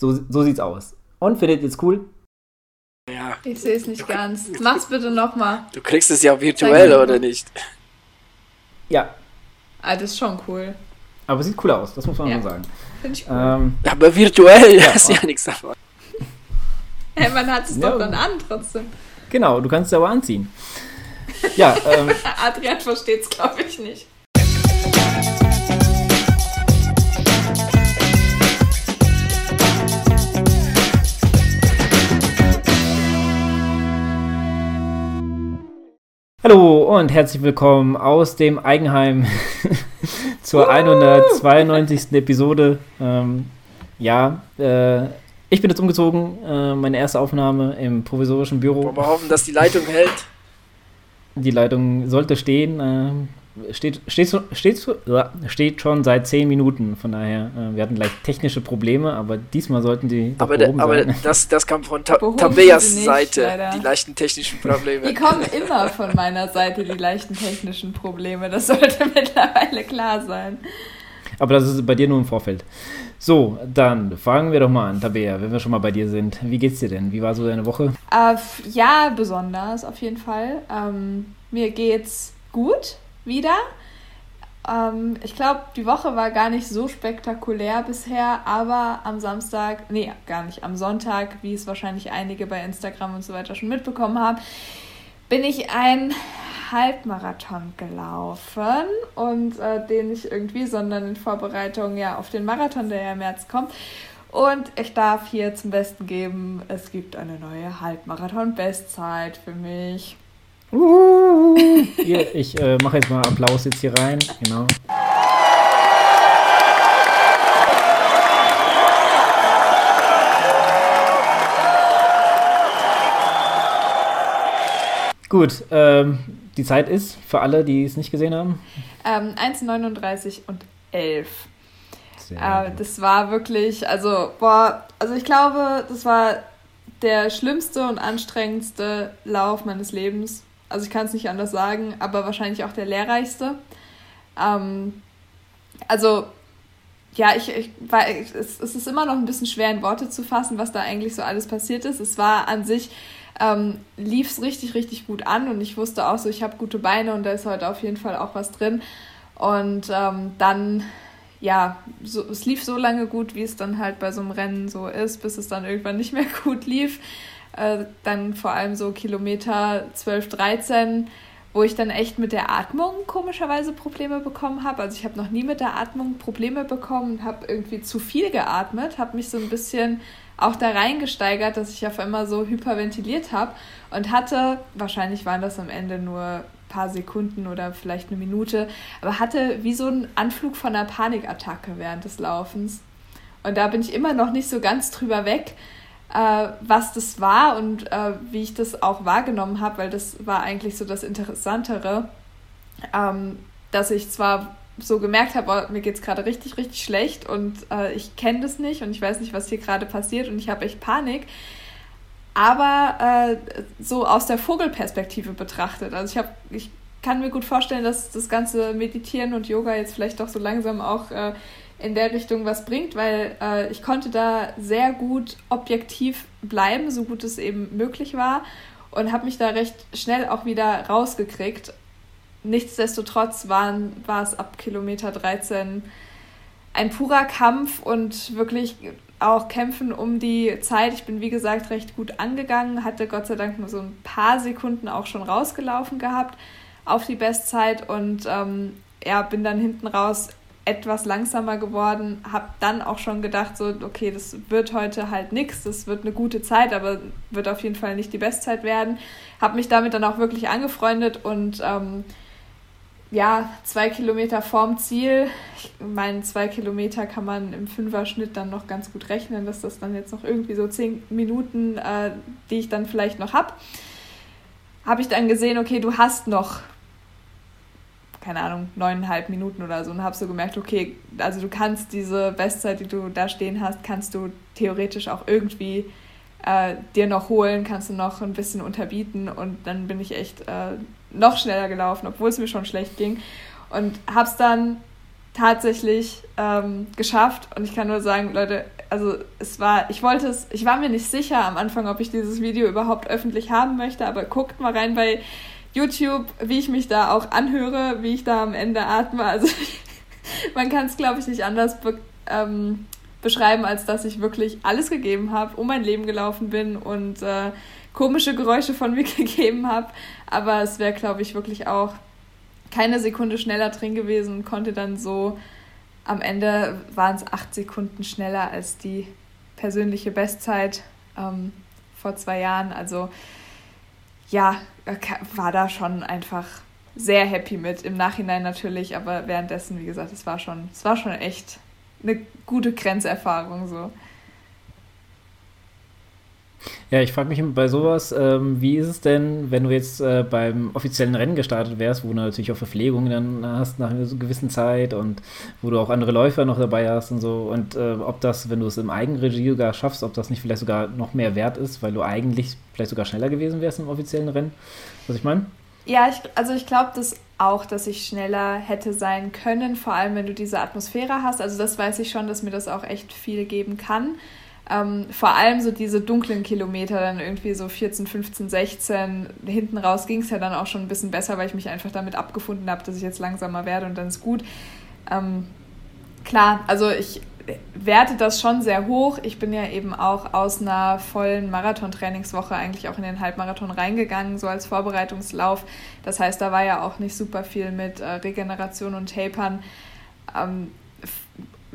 So, so sieht's aus. Und findet ihr es cool? Ja. Ich sehe es nicht ganz. Mach's bitte nochmal. Du kriegst es ja virtuell, oder nicht? Ja. Ah, das ist schon cool. Aber es sieht cool aus, das muss man Ja. schon sagen. Finde ich cool. Ähm, Aber virtuell ist ja nichts davon. Hey, man hat es Ja. doch dann an trotzdem. genau, du kannst es aber anziehen. Ja, ähm, Adrian versteht's, glaube ich, nicht. Hallo und herzlich willkommen aus dem Eigenheim zur 192. Episode. Ähm, ja, äh, ich bin jetzt umgezogen, äh, meine erste Aufnahme im provisorischen Büro. Wollen wir hoffen, dass die Leitung hält? Die Leitung sollte stehen. Äh, steht, steht, steht, steht schon seit 10 Minuten. Von daher, äh, wir hatten gleich technische Probleme, aber diesmal sollten die Aber, behoben aber sein. das, das kam von Ta Tabeas nicht, Seite, leider. die leichten technischen Die Probleme. kommen immer von meiner Seite, die leichten technischen Probleme. Das sollte mittlerweile klar sein. Aber das ist bei dir nur im Vorfeld. So, dann fangen wir doch mal an, Tabea, wenn wir schon mal bei dir sind. Wie geht's dir denn? Wie war so deine Woche? Äh, ja, besonders auf jeden Fall. Ähm, mir geht's gut wieder. Ähm, ich glaube, die Woche war gar nicht so spektakulär bisher, aber am Samstag, nee, gar nicht, am Sonntag, wie es wahrscheinlich einige bei Instagram und so weiter schon mitbekommen haben, bin ich ein Halbmarathon gelaufen und äh, den nicht irgendwie, sondern in Vorbereitung ja auf den Marathon, der ja im März kommt. Und ich darf hier zum Besten geben, es gibt eine neue Halbmarathon-Bestzeit für mich. Hier, ich äh, mache jetzt mal Applaus jetzt hier rein. Genau. Gut, ähm, die Zeit ist für alle, die es nicht gesehen haben. Ähm, 1,39 und 11. Sehr Äh, gut. das war wirklich, also, boah, also ich glaube, das war der schlimmste und anstrengendste Lauf meines Lebens. Also ich kann es nicht anders sagen, aber wahrscheinlich auch der lehrreichste. Ähm, also, ja, ich, ich war, es, es ist immer noch ein bisschen schwer in Worte zu fassen, was da eigentlich so alles passiert ist. Es war an sich, ähm, lief es richtig, richtig gut an und ich wusste auch so, ich habe gute Beine und da ist heute auf jeden Fall auch was drin. Und ähm, dann, ja, so, es lief so lange gut, wie es dann halt bei so einem Rennen so ist, bis es dann irgendwann nicht mehr gut lief. Äh, dann vor allem so Kilometer 12, 13, wo ich dann echt mit der Atmung komischerweise Probleme bekommen habe. Also ich habe noch nie mit der Atmung Probleme bekommen, habe irgendwie zu viel geatmet, habe mich so ein bisschen auch da reingesteigert, dass ich auf einmal so hyperventiliert habe und hatte, wahrscheinlich waren das am Ende nur paar Sekunden oder vielleicht eine Minute, aber hatte wie so einen Anflug von einer Panikattacke während des Laufens. Und da bin ich immer noch nicht so ganz drüber weg, äh, was das war und äh, wie ich das auch wahrgenommen habe, weil das war eigentlich so das Interessantere, ähm, dass ich zwar so gemerkt habe, oh, mir geht es gerade richtig, richtig schlecht und äh, ich kenne das nicht und ich weiß nicht, was hier gerade passiert und ich habe echt Panik. Aber äh, so aus der Vogelperspektive betrachtet. Also ich, hab, ich kann mir gut vorstellen, dass das ganze Meditieren und Yoga jetzt vielleicht doch so langsam auch äh, in der Richtung was bringt, weil äh, ich konnte da sehr gut objektiv bleiben, so gut es eben möglich war und habe mich da recht schnell auch wieder rausgekriegt. Nichtsdestotrotz waren, war es ab Kilometer 13 ein purer Kampf und wirklich auch kämpfen um die Zeit. Ich bin wie gesagt recht gut angegangen, hatte Gott sei Dank nur so ein paar Sekunden auch schon rausgelaufen gehabt auf die Bestzeit und ähm, ja, bin dann hinten raus etwas langsamer geworden, habe dann auch schon gedacht, so, okay, das wird heute halt nichts, das wird eine gute Zeit, aber wird auf jeden Fall nicht die Bestzeit werden. Habe mich damit dann auch wirklich angefreundet und ähm, ja, zwei Kilometer vorm Ziel. Ich meine, zwei Kilometer kann man im Fünferschnitt dann noch ganz gut rechnen, dass das dann jetzt noch irgendwie so zehn Minuten, äh, die ich dann vielleicht noch habe. Habe ich dann gesehen, okay, du hast noch, keine Ahnung, neuneinhalb Minuten oder so und habe so gemerkt, okay, also du kannst diese Bestzeit, die du da stehen hast, kannst du theoretisch auch irgendwie äh, dir noch holen, kannst du noch ein bisschen unterbieten und dann bin ich echt äh, noch schneller gelaufen, obwohl es mir schon schlecht ging und habe es dann tatsächlich ähm, geschafft und ich kann nur sagen, Leute, also es war, ich wollte es, ich war mir nicht sicher am Anfang, ob ich dieses Video überhaupt öffentlich haben möchte, aber guckt mal rein bei YouTube, wie ich mich da auch anhöre, wie ich da am Ende atme. Also man kann es, glaube ich, nicht anders be ähm, beschreiben, als dass ich wirklich alles gegeben habe, um mein Leben gelaufen bin und äh, komische Geräusche von mir gegeben habe. Aber es wäre, glaube ich, wirklich auch keine Sekunde schneller drin gewesen und konnte dann so am Ende waren es acht Sekunden schneller als die persönliche Bestzeit ähm, vor zwei Jahren. Also ja, war da schon einfach sehr happy mit. Im Nachhinein natürlich, aber währenddessen, wie gesagt, es war schon, es war schon echt eine gute Grenzerfahrung so. Ja, ich frage mich bei sowas, ähm, wie ist es denn, wenn du jetzt äh, beim offiziellen Rennen gestartet wärst, wo du natürlich auch Verpflegung dann hast nach einer gewissen Zeit und wo du auch andere Läufer noch dabei hast und so und äh, ob das, wenn du es im Eigenregie sogar schaffst, ob das nicht vielleicht sogar noch mehr wert ist, weil du eigentlich vielleicht sogar schneller gewesen wärst im offiziellen Rennen, was ich meine? Ja, ich, also ich glaube das auch, dass ich schneller hätte sein können, vor allem wenn du diese Atmosphäre hast. Also das weiß ich schon, dass mir das auch echt viel geben kann. Ähm, vor allem so diese dunklen Kilometer, dann irgendwie so 14, 15, 16. Hinten raus ging es ja dann auch schon ein bisschen besser, weil ich mich einfach damit abgefunden habe, dass ich jetzt langsamer werde und dann ist gut. Ähm, klar, also ich werte das schon sehr hoch. Ich bin ja eben auch aus einer vollen Marathon-Trainingswoche eigentlich auch in den Halbmarathon reingegangen, so als Vorbereitungslauf. Das heißt, da war ja auch nicht super viel mit äh, Regeneration und Tapern. Ähm,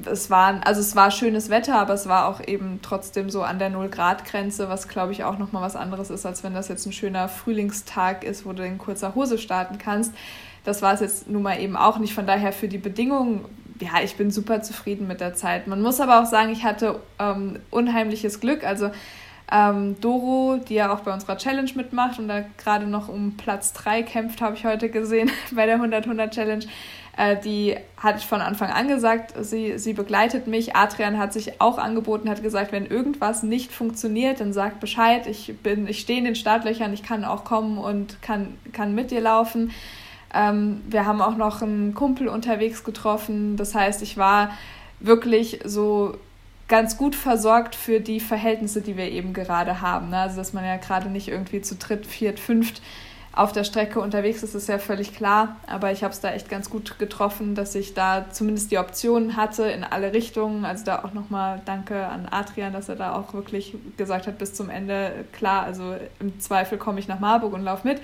es war, also es war schönes Wetter, aber es war auch eben trotzdem so an der Null-Grad-Grenze, was glaube ich auch nochmal was anderes ist, als wenn das jetzt ein schöner Frühlingstag ist, wo du in kurzer Hose starten kannst. Das war es jetzt nun mal eben auch nicht. Von daher für die Bedingungen, ja, ich bin super zufrieden mit der Zeit. Man muss aber auch sagen, ich hatte ähm, unheimliches Glück. Also ähm, Doro, die ja auch bei unserer Challenge mitmacht und da gerade noch um Platz 3 kämpft, habe ich heute gesehen bei der 100-100 Challenge äh, die hat von Anfang an gesagt, sie, sie begleitet mich. Adrian hat sich auch angeboten, hat gesagt, wenn irgendwas nicht funktioniert, dann sagt Bescheid. Ich ich stehe in den Startlöchern, ich kann auch kommen und kann, kann mit dir laufen. Ähm, wir haben auch noch einen Kumpel unterwegs getroffen. Das heißt, ich war wirklich so ganz gut versorgt für die Verhältnisse, die wir eben gerade haben. Ne? Also, dass man ja gerade nicht irgendwie zu dritt, viert, fünft auf der Strecke unterwegs ist, ist ja völlig klar. Aber ich habe es da echt ganz gut getroffen, dass ich da zumindest die Optionen hatte in alle Richtungen. Also da auch nochmal Danke an Adrian, dass er da auch wirklich gesagt hat bis zum Ende, klar, also im Zweifel komme ich nach Marburg und laufe mit.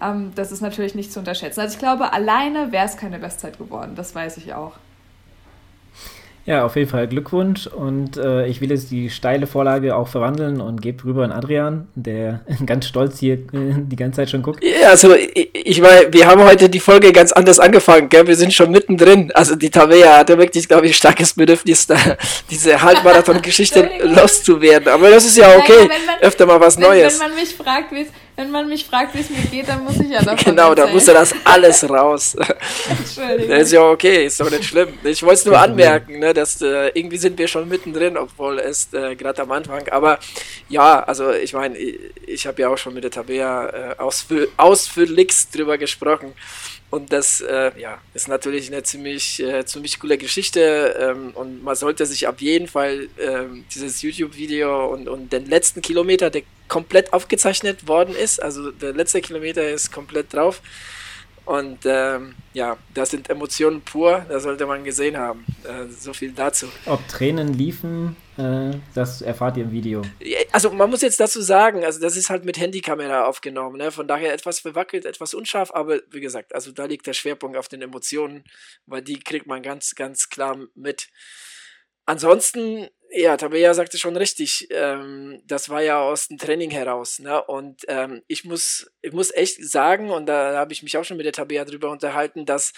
Ähm, das ist natürlich nicht zu unterschätzen. Also ich glaube, alleine wäre es keine Bestzeit geworden, das weiß ich auch. Ja, auf jeden Fall Glückwunsch und äh, ich will jetzt die steile Vorlage auch verwandeln und gebe rüber an Adrian, der ganz stolz hier äh, die ganze Zeit schon guckt. Ja, also ich, ich meine, wir haben heute die Folge ganz anders angefangen, gell? wir sind schon mittendrin. Also die Tabea hatte wirklich, glaube ich, starkes Bedürfnis, da, diese Halbmarathon-Geschichte loszuwerden. Aber das ist ja okay, man, öfter mal was wenn, Neues. Wenn man mich fragt, wie es wenn man mich fragt, wie es mir geht, dann muss ich ja davon Genau, da muss ja das alles raus. Entschuldigung. Das ist ja okay, ist doch nicht schlimm. Ich wollte es nur anmerken, ne, dass äh, irgendwie sind wir schon mittendrin, obwohl es äh, gerade am Anfang. Aber ja, also ich meine, ich, ich habe ja auch schon mit der Tabea äh, ausführ ausführlichst drüber gesprochen. Und das äh, ja, ist natürlich eine ziemlich, äh, ziemlich coole Geschichte. Ähm, und man sollte sich auf jeden Fall ähm, dieses YouTube-Video und, und den letzten Kilometer, der komplett aufgezeichnet worden ist. Also der letzte Kilometer ist komplett drauf. Und ähm, ja, das sind Emotionen pur, das sollte man gesehen haben. Äh, so viel dazu. Ob Tränen liefen, das erfahrt ihr im Video. Also man muss jetzt dazu sagen, also das ist halt mit Handykamera aufgenommen, ne? von daher etwas verwackelt, etwas unscharf, aber wie gesagt, also da liegt der Schwerpunkt auf den Emotionen, weil die kriegt man ganz, ganz klar mit. Ansonsten ja, Tabea sagte schon richtig. Ähm, das war ja aus dem Training heraus. Ne? Und ähm, ich, muss, ich muss echt sagen, und da habe ich mich auch schon mit der Tabea drüber unterhalten, dass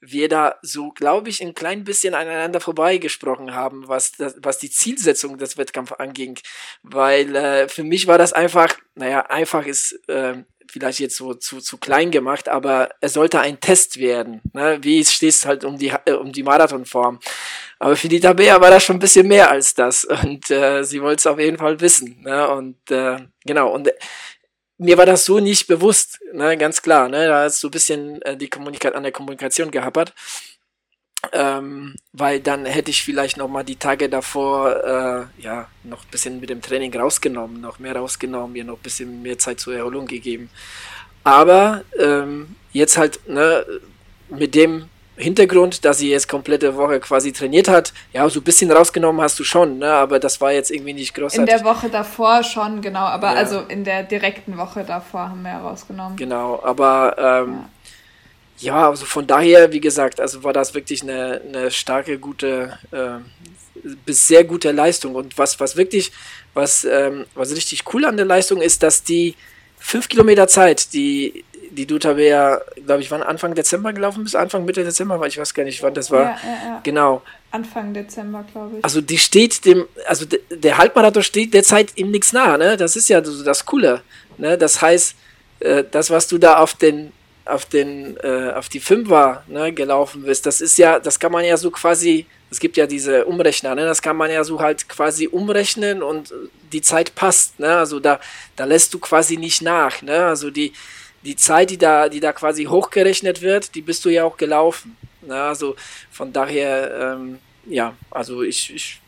wir da so, glaube ich, ein klein bisschen aneinander vorbeigesprochen haben, was, das, was die Zielsetzung des Wettkampfs anging. Weil äh, für mich war das einfach, naja, einfach ist äh, vielleicht jetzt so zu, zu klein gemacht, aber es sollte ein Test werden. Ne? Wie es steht halt um die, äh, um die Marathonform. Aber für die Tabea war das schon ein bisschen mehr als das. Und äh, sie wollte es auf jeden Fall wissen. Ne? Und äh, genau, und äh, mir war das so nicht bewusst, ne? ganz klar. Ne? Da ist so ein bisschen äh, die Kommunika an der Kommunikation gehappert. Ähm, weil dann hätte ich vielleicht noch mal die Tage davor äh, ja noch ein bisschen mit dem Training rausgenommen, noch mehr rausgenommen, mir noch ein bisschen mehr Zeit zur Erholung gegeben. Aber ähm, jetzt halt ne, mit dem Hintergrund, dass sie jetzt komplette Woche quasi trainiert hat, ja, so ein bisschen rausgenommen hast du schon, ne, aber das war jetzt irgendwie nicht großartig. In der Woche davor schon, genau, aber ja. also in der direkten Woche davor haben wir rausgenommen. Genau, aber ähm, ja ja, also von daher, wie gesagt, also war das wirklich eine, eine starke, gute, äh, bis sehr gute Leistung. Und was, was wirklich, was, ähm, was richtig cool an der Leistung ist, dass die fünf Kilometer Zeit, die, die du Tabea, glaube ich, wann Anfang Dezember gelaufen bist, Anfang Mitte Dezember, weil ich weiß gar nicht, wann das war. Ja, ja, ja. Genau. Anfang Dezember, glaube ich. Also die steht dem, also de, der Halbmarathon steht derzeit ihm nichts nahe, ne? Das ist ja das, das Coole. Ne? Das heißt, äh, das, was du da auf den auf den äh, auf die Fünfer ne, gelaufen bist, das ist ja, das kann man ja so quasi, es gibt ja diese Umrechner, ne, das kann man ja so halt quasi umrechnen und die Zeit passt, ne, also da, da lässt du quasi nicht nach, ne, also die, die Zeit, die da, die da quasi hochgerechnet wird, die bist du ja auch gelaufen, ne, also von daher, ähm, ja, also ich, ich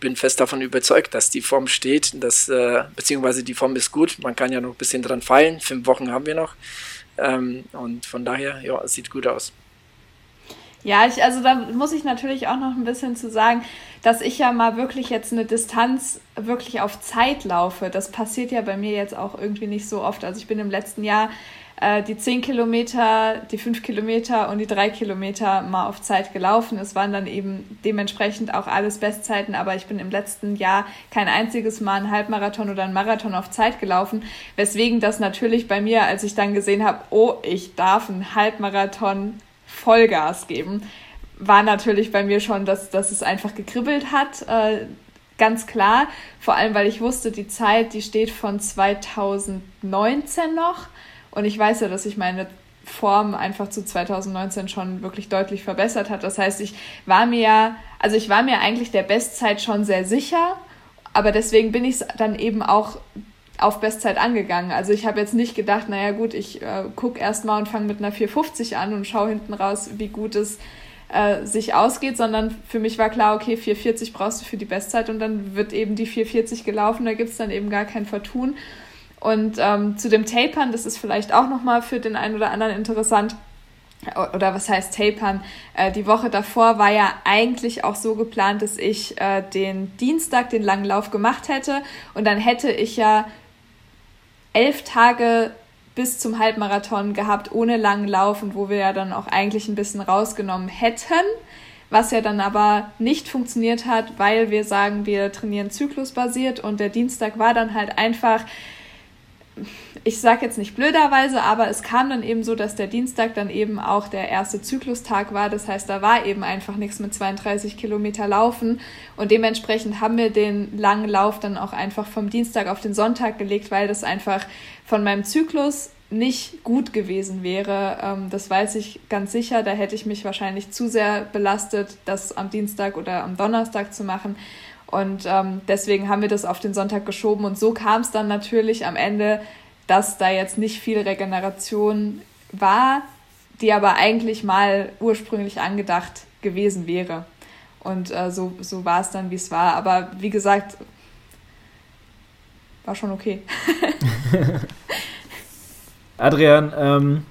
bin fest davon überzeugt, dass die Form steht, dass, äh, beziehungsweise die Form ist gut, man kann ja noch ein bisschen dran feilen, fünf Wochen haben wir noch, ähm, und von daher, ja, es sieht gut aus. Ja, ich, also da muss ich natürlich auch noch ein bisschen zu sagen, dass ich ja mal wirklich jetzt eine Distanz wirklich auf Zeit laufe. Das passiert ja bei mir jetzt auch irgendwie nicht so oft. Also ich bin im letzten Jahr äh, die 10 Kilometer, die 5 Kilometer und die 3 Kilometer mal auf Zeit gelaufen. Es waren dann eben dementsprechend auch alles Bestzeiten, aber ich bin im letzten Jahr kein einziges Mal einen Halbmarathon oder einen Marathon auf Zeit gelaufen, weswegen das natürlich bei mir, als ich dann gesehen habe, oh, ich darf einen Halbmarathon Vollgas geben, war natürlich bei mir schon, dass, dass es einfach gekribbelt hat. Äh, ganz klar, vor allem weil ich wusste, die Zeit, die steht von 2019 noch. Und ich weiß ja, dass sich meine Form einfach zu 2019 schon wirklich deutlich verbessert hat. Das heißt, ich war mir ja, also ich war mir eigentlich der Bestzeit schon sehr sicher, aber deswegen bin ich es dann eben auch auf Bestzeit angegangen. Also ich habe jetzt nicht gedacht, naja gut, ich äh, gucke erstmal und fange mit einer 450 an und schaue hinten raus, wie gut es äh, sich ausgeht, sondern für mich war klar, okay, 440 brauchst du für die Bestzeit und dann wird eben die 440 gelaufen, da gibt es dann eben gar kein Vertun. Und ähm, zu dem Tapern, das ist vielleicht auch nochmal für den einen oder anderen interessant. Oder was heißt Tapern? Äh, die Woche davor war ja eigentlich auch so geplant, dass ich äh, den Dienstag den langen Lauf gemacht hätte. Und dann hätte ich ja elf Tage bis zum Halbmarathon gehabt ohne langen Lauf und wo wir ja dann auch eigentlich ein bisschen rausgenommen hätten was ja dann aber nicht funktioniert hat, weil wir sagen, wir trainieren zyklusbasiert und der Dienstag war dann halt einfach ich sage jetzt nicht blöderweise, aber es kam dann eben so, dass der Dienstag dann eben auch der erste Zyklustag war. Das heißt, da war eben einfach nichts mit 32 Kilometer Laufen. Und dementsprechend haben wir den langen Lauf dann auch einfach vom Dienstag auf den Sonntag gelegt, weil das einfach von meinem Zyklus nicht gut gewesen wäre. Ähm, das weiß ich ganz sicher. Da hätte ich mich wahrscheinlich zu sehr belastet, das am Dienstag oder am Donnerstag zu machen. Und ähm, deswegen haben wir das auf den Sonntag geschoben. Und so kam es dann natürlich am Ende, dass da jetzt nicht viel Regeneration war, die aber eigentlich mal ursprünglich angedacht gewesen wäre. Und äh, so, so war es dann, wie es war. Aber wie gesagt, war schon okay. Adrian, ähm,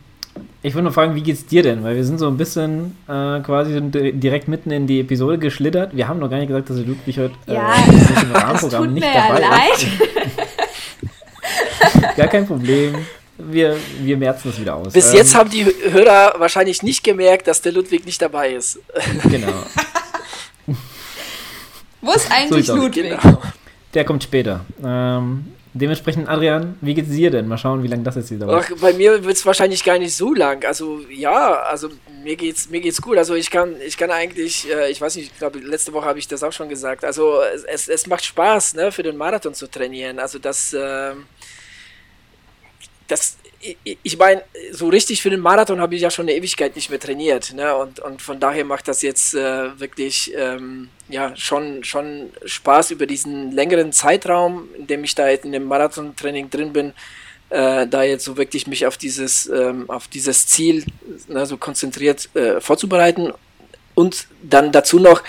ich würde nur fragen, wie geht's dir denn? Weil wir sind so ein bisschen äh, quasi direkt mitten in die Episode geschlittert. Wir haben noch gar nicht gesagt, dass Ludwig heute äh, ja, im Rahmenprogramm nicht dabei leid. ist. gar kein Problem. Wir, wir merzen das wieder aus. Bis ähm, jetzt haben die Hörer wahrscheinlich nicht gemerkt, dass der Ludwig nicht dabei ist. Genau. Wo ist eigentlich so Ludwig? Genau. Der kommt später. Ähm, Dementsprechend, Adrian, wie geht's dir denn? Mal schauen, wie lange das jetzt wieder dauert. Bei mir wird es wahrscheinlich gar nicht so lang. Also ja, also mir geht's, mir geht's gut. Also ich kann, ich kann eigentlich, äh, ich weiß nicht, ich glaube, letzte Woche habe ich das auch schon gesagt. Also es, es macht Spaß, ne, für den Marathon zu trainieren. Also das, äh, das ich meine, so richtig für den Marathon habe ich ja schon eine Ewigkeit nicht mehr trainiert. Ne? Und, und von daher macht das jetzt äh, wirklich ähm, ja, schon, schon Spaß über diesen längeren Zeitraum, in dem ich da jetzt in dem Marathontraining drin bin, äh, da jetzt so wirklich mich auf dieses, ähm, auf dieses Ziel ne, so konzentriert äh, vorzubereiten. und dann dazu noch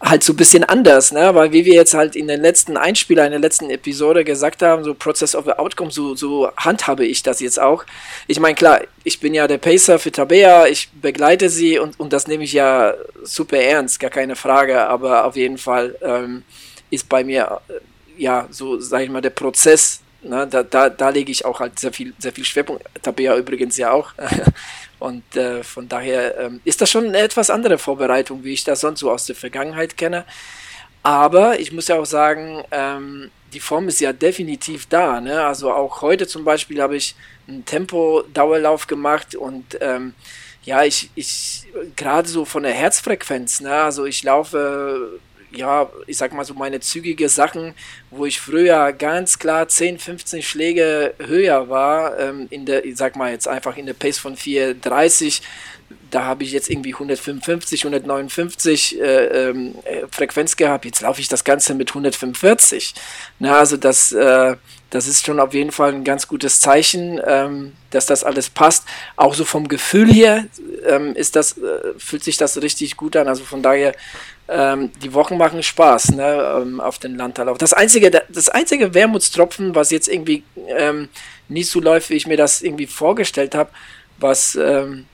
halt so ein bisschen anders, ne? Weil wie wir jetzt halt in den letzten Einspieler, in der letzten Episode gesagt haben, so Process of the Outcome, so, so handhabe ich das jetzt auch. Ich meine, klar, ich bin ja der Pacer für Tabea, ich begleite sie und, und das nehme ich ja super ernst, gar keine Frage, aber auf jeden Fall ähm, ist bei mir, äh, ja, so, sag ich mal, der Prozess, ne? da, da, da lege ich auch halt sehr viel, sehr viel Schwerpunkt, Tabea übrigens ja auch. Und äh, von daher ähm, ist das schon eine etwas andere Vorbereitung, wie ich das sonst so aus der Vergangenheit kenne. Aber ich muss ja auch sagen, ähm, die Form ist ja definitiv da. Ne? Also auch heute zum Beispiel habe ich einen Tempo-Dauerlauf gemacht und ähm, ja, ich, ich gerade so von der Herzfrequenz, ne? also ich laufe ja, ich sag mal so meine zügige Sachen, wo ich früher ganz klar 10, 15 Schläge höher war, ähm, in der, ich sag mal jetzt einfach in der Pace von 430, da habe ich jetzt irgendwie 155, 159 äh, ähm, äh, Frequenz gehabt. Jetzt laufe ich das Ganze mit 145. Na, also das, äh, das ist schon auf jeden Fall ein ganz gutes Zeichen, ähm, dass das alles passt. Auch so vom Gefühl her ähm, ist das, äh, fühlt sich das richtig gut an. Also von daher ähm, die Wochen machen Spaß ne, ähm, auf den Landtallauf. Das einzige, das einzige Wermutstropfen, was jetzt irgendwie ähm, nicht so läuft, wie ich mir das irgendwie vorgestellt habe, was ähm,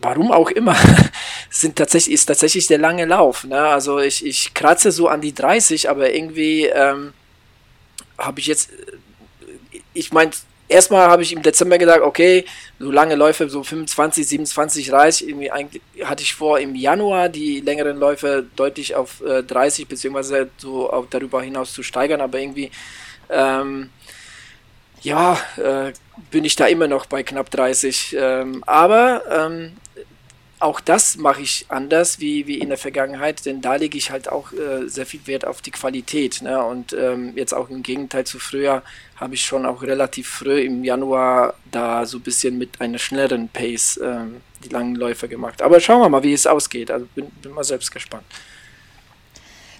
warum auch immer, sind tatsächlich, ist tatsächlich der lange Lauf. Ne? Also ich, ich kratze so an die 30, aber irgendwie ähm, habe ich jetzt, ich meine, erstmal habe ich im Dezember gedacht, okay, so lange Läufe, so 25, 27 30, irgendwie eigentlich hatte ich vor, im Januar die längeren Läufe deutlich auf äh, 30 beziehungsweise so auch darüber hinaus zu steigern, aber irgendwie ähm, ja, äh, bin ich da immer noch bei knapp 30. Ähm, aber ähm, auch das mache ich anders wie, wie in der Vergangenheit, denn da lege ich halt auch äh, sehr viel Wert auf die Qualität. Ne? Und ähm, jetzt auch im Gegenteil zu früher habe ich schon auch relativ früh im Januar da so ein bisschen mit einer schnelleren Pace ähm, die langen Läufe gemacht. Aber schauen wir mal, wie es ausgeht. Also bin, bin mal selbst gespannt.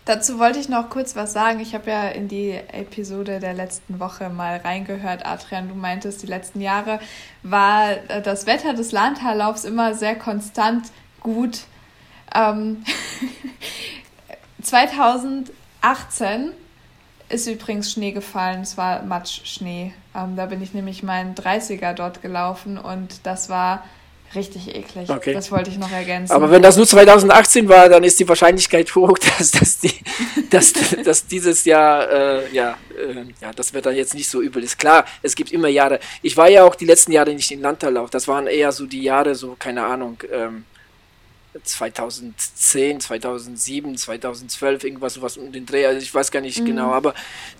Dazu wollte ich noch kurz was sagen. Ich habe ja in die Episode der letzten Woche mal reingehört, Adrian. Du meintest, die letzten Jahre war äh, das Wetter des Landhaarlaufs immer sehr konstant gut. Ähm 2018 ist übrigens Schnee gefallen. Es war Matschschnee. Ähm, da bin ich nämlich meinen 30er dort gelaufen und das war Richtig eklig. Okay. Das wollte ich noch ergänzen. Aber wenn das nur 2018 war, dann ist die Wahrscheinlichkeit hoch, dass, dass, die, dass, dass dieses Jahr, äh, ja, äh, ja, das Wetter jetzt nicht so übel ist. Klar, es gibt immer Jahre. Ich war ja auch die letzten Jahre nicht in Landtallauf. Das waren eher so die Jahre, so, keine Ahnung, ähm, 2010, 2007, 2012, irgendwas sowas um den Dreh, also ich weiß gar nicht mhm. genau, aber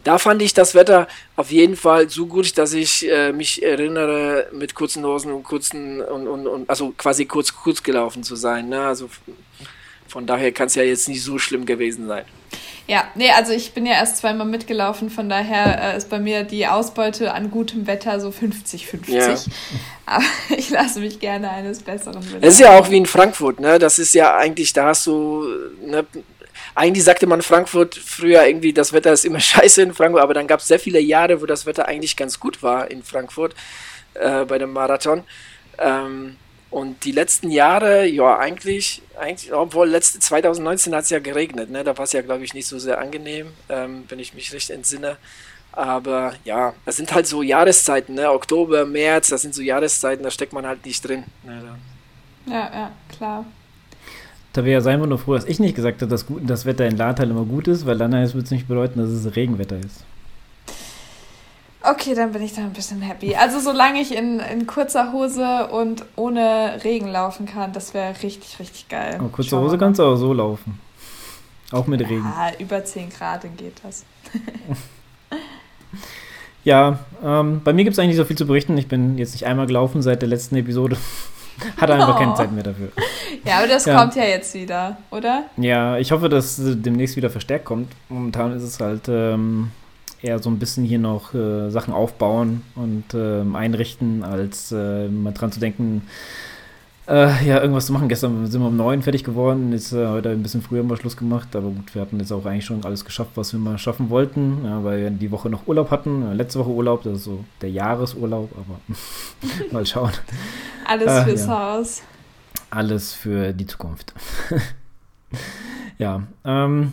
da fand ich das Wetter auf jeden Fall so gut, dass ich äh, mich erinnere, mit kurzen Hosen und kurzen und, und, und also quasi kurz kurz gelaufen zu sein. Ne? Also von daher kann es ja jetzt nicht so schlimm gewesen sein. Ja, nee, also ich bin ja erst zweimal mitgelaufen, von daher äh, ist bei mir die Ausbeute an gutem Wetter so 50-50. Ja. Aber ich lasse mich gerne eines Besseren belehren. Es ist ja auch wie in Frankfurt, ne? Das ist ja eigentlich, da hast du, ne? Eigentlich sagte man Frankfurt früher irgendwie, das Wetter ist immer scheiße in Frankfurt, aber dann gab es sehr viele Jahre, wo das Wetter eigentlich ganz gut war in Frankfurt äh, bei dem Marathon. Ähm, und die letzten Jahre, ja, eigentlich, eigentlich obwohl letzte, 2019 hat es ja geregnet, ne? da war es ja, glaube ich, nicht so sehr angenehm, ähm, wenn ich mich recht entsinne. Aber ja, das sind halt so Jahreszeiten, ne? Oktober, März, das sind so Jahreszeiten, da steckt man halt nicht drin. Ne? Ja, ja, klar. Da wäre ja sein wir nur froh, dass ich nicht gesagt habe, dass das Wetter in Lahntal immer gut ist, weil dann würde es nicht bedeuten, dass es Regenwetter ist. Okay, dann bin ich da ein bisschen happy. Also solange ich in, in kurzer Hose und ohne Regen laufen kann, das wäre richtig, richtig geil. Aber kurze Hose kannst du auch so laufen. Auch mit Regen. Ja, über 10 Grad, geht das. ja, ähm, bei mir gibt es eigentlich nicht so viel zu berichten. Ich bin jetzt nicht einmal gelaufen seit der letzten Episode. Hatte oh. einfach keine Zeit mehr dafür. Ja, aber das ja. kommt ja jetzt wieder, oder? Ja, ich hoffe, dass es demnächst wieder verstärkt kommt. Momentan ist es halt ähm, eher so ein bisschen hier noch äh, Sachen aufbauen und äh, einrichten, als äh, mal dran zu denken, äh, ja, irgendwas zu machen. Gestern sind wir um neun fertig geworden, ist äh, heute ein bisschen früher mal Schluss gemacht, aber gut, wir hatten jetzt auch eigentlich schon alles geschafft, was wir mal schaffen wollten, ja, weil wir die Woche noch Urlaub hatten, letzte Woche Urlaub, das ist so der Jahresurlaub, aber mal schauen. Alles fürs ja. Haus. Alles für die Zukunft. ja, ähm,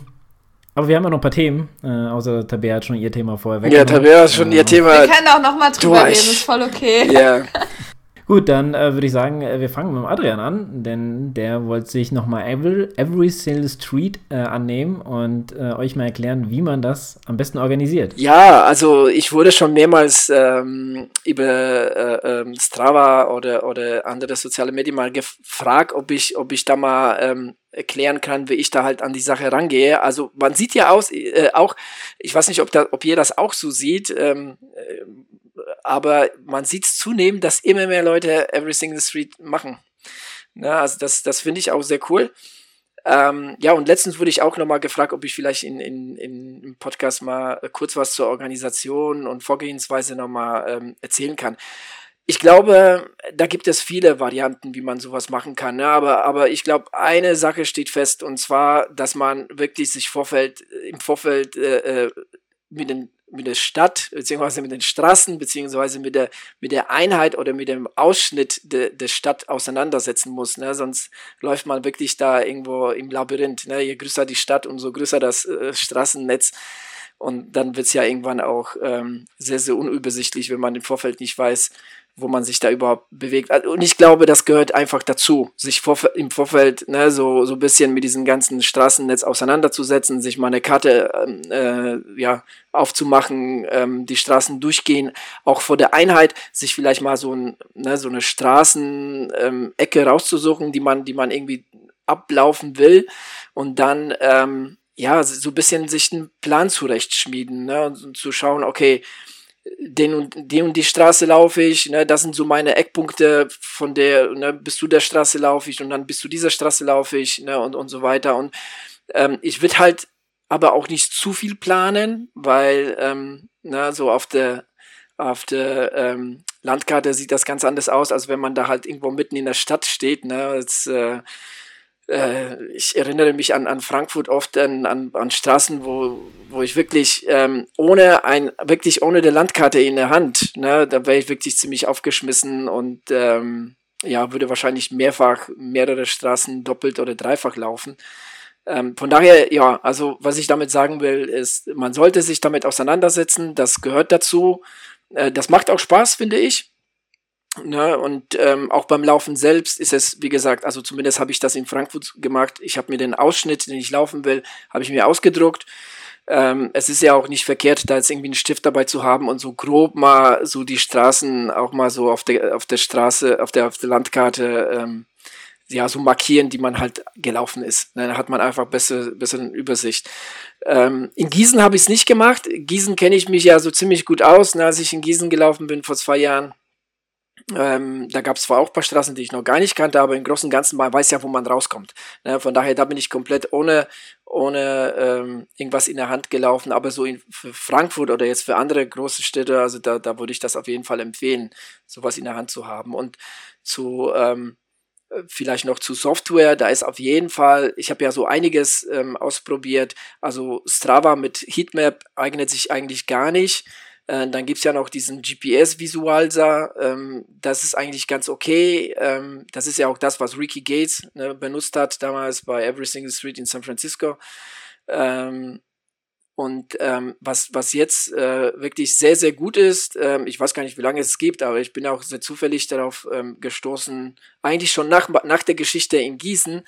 aber wir haben ja noch ein paar Themen, äh, außer Tabea hat schon ihr Thema vorher weg. Ja, Tabea hat schon ihr Thema. Wir können auch noch mal drüber durch. reden, ist voll okay. Ja. Gut, dann äh, würde ich sagen, äh, wir fangen mit Adrian an, denn der wollte sich nochmal Every, Every Single Street äh, annehmen und äh, euch mal erklären, wie man das am besten organisiert. Ja, also ich wurde schon mehrmals ähm, über äh, ähm, Strava oder, oder andere soziale Medien mal gefragt, ob ich, ob ich da mal ähm, erklären kann, wie ich da halt an die Sache rangehe. Also man sieht ja aus, äh, auch, ich weiß nicht, ob, da, ob ihr das auch so sieht, ähm, äh, aber man sieht zunehmend, dass immer mehr Leute Every Single Street machen. Na, also das, das finde ich auch sehr cool. Ähm, ja, und letztens wurde ich auch nochmal gefragt, ob ich vielleicht in, in, in, im Podcast mal kurz was zur Organisation und Vorgehensweise nochmal ähm, erzählen kann. Ich glaube, da gibt es viele Varianten, wie man sowas machen kann. Ne? Aber, aber ich glaube, eine Sache steht fest, und zwar, dass man wirklich sich Vorfeld, im Vorfeld äh, äh mit den mit der Stadt, beziehungsweise mit den Straßen, beziehungsweise mit der, mit der Einheit oder mit dem Ausschnitt de, der Stadt auseinandersetzen muss. Ne? Sonst läuft man wirklich da irgendwo im Labyrinth. Ne? Je größer die Stadt, umso größer das äh, Straßennetz. Und dann wird es ja irgendwann auch ähm, sehr, sehr unübersichtlich, wenn man im Vorfeld nicht weiß, wo man sich da überhaupt bewegt. Also, und ich glaube, das gehört einfach dazu, sich im Vorfeld ne, so, so ein bisschen mit diesem ganzen Straßennetz auseinanderzusetzen, sich mal eine Karte ähm, äh, ja, aufzumachen, ähm, die Straßen durchgehen, auch vor der Einheit sich vielleicht mal so, ein, ne, so eine Straßenecke ähm, rauszusuchen, die man, die man irgendwie ablaufen will und dann ähm, ja so ein bisschen sich einen Plan zurechtschmieden ne, und zu schauen, okay, den und, die und die Straße laufe ich, ne, das sind so meine Eckpunkte von der, ne, bis zu der Straße laufe ich und dann bis zu dieser Straße laufe ich, ne, und, und so weiter. Und ähm, ich würde halt aber auch nicht zu viel planen, weil, ähm, na, so auf der, auf der ähm, Landkarte sieht das ganz anders aus, als wenn man da halt irgendwo mitten in der Stadt steht, ne, jetzt, äh, äh, ich erinnere mich an, an Frankfurt oft an, an, an Straßen, wo, wo ich wirklich ähm, ohne ein, wirklich ohne der Landkarte in der Hand, ne, da wäre ich wirklich ziemlich aufgeschmissen und ähm, ja, würde wahrscheinlich mehrfach mehrere Straßen doppelt oder dreifach laufen. Ähm, von daher, ja, also was ich damit sagen will, ist, man sollte sich damit auseinandersetzen, das gehört dazu. Äh, das macht auch Spaß, finde ich. Ne, und ähm, auch beim Laufen selbst ist es, wie gesagt, also zumindest habe ich das in Frankfurt gemacht. Ich habe mir den Ausschnitt, den ich laufen will, habe ich mir ausgedruckt. Ähm, es ist ja auch nicht verkehrt, da jetzt irgendwie einen Stift dabei zu haben und so grob mal so die Straßen auch mal so auf der auf der Straße, auf der auf der Landkarte ähm, ja so markieren, die man halt gelaufen ist. Ne, dann hat man einfach bessere bessere Übersicht. Ähm, in Gießen habe ich es nicht gemacht. Gießen kenne ich mich ja so ziemlich gut aus. Ne, als ich in Gießen gelaufen bin vor zwei Jahren, ähm, da gab es zwar auch ein paar Straßen, die ich noch gar nicht kannte, aber im Großen und Ganzen, man weiß ja, wo man rauskommt. Ne? Von daher, da bin ich komplett ohne, ohne ähm, irgendwas in der Hand gelaufen. Aber so in, für Frankfurt oder jetzt für andere große Städte, also da, da würde ich das auf jeden Fall empfehlen, sowas in der Hand zu haben. Und zu, ähm, vielleicht noch zu Software, da ist auf jeden Fall, ich habe ja so einiges ähm, ausprobiert. Also Strava mit Heatmap eignet sich eigentlich gar nicht. Äh, dann gibt es ja noch diesen GPS-Visualizer. Ähm, das ist eigentlich ganz okay. Ähm, das ist ja auch das, was Ricky Gates ne, benutzt hat damals bei Every Single Street in San Francisco. Ähm, und ähm, was, was jetzt äh, wirklich sehr, sehr gut ist, ähm, ich weiß gar nicht, wie lange es gibt, aber ich bin auch sehr zufällig darauf ähm, gestoßen, eigentlich schon nach, nach der Geschichte in Gießen,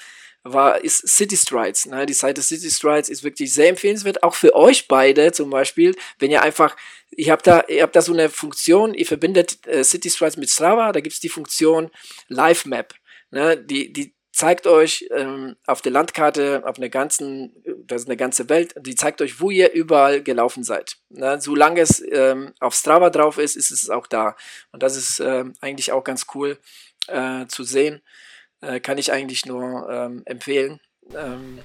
war, ist City Strides. Ne? Die Seite City Strides ist wirklich sehr empfehlenswert, auch für euch beide zum Beispiel, wenn ihr einfach, ihr habt da, ihr habt da so eine Funktion, ihr verbindet äh, City Strides mit Strava, da gibt's die Funktion Live Map. Ne? Die, die zeigt euch ähm, auf der Landkarte, auf einer ganzen, das ist eine ganze Welt, die zeigt euch, wo ihr überall gelaufen seid. Ne? Solange es ähm, auf Strava drauf ist, ist es auch da. Und das ist äh, eigentlich auch ganz cool äh, zu sehen. Äh, kann ich eigentlich nur ähm, empfehlen. Ähm,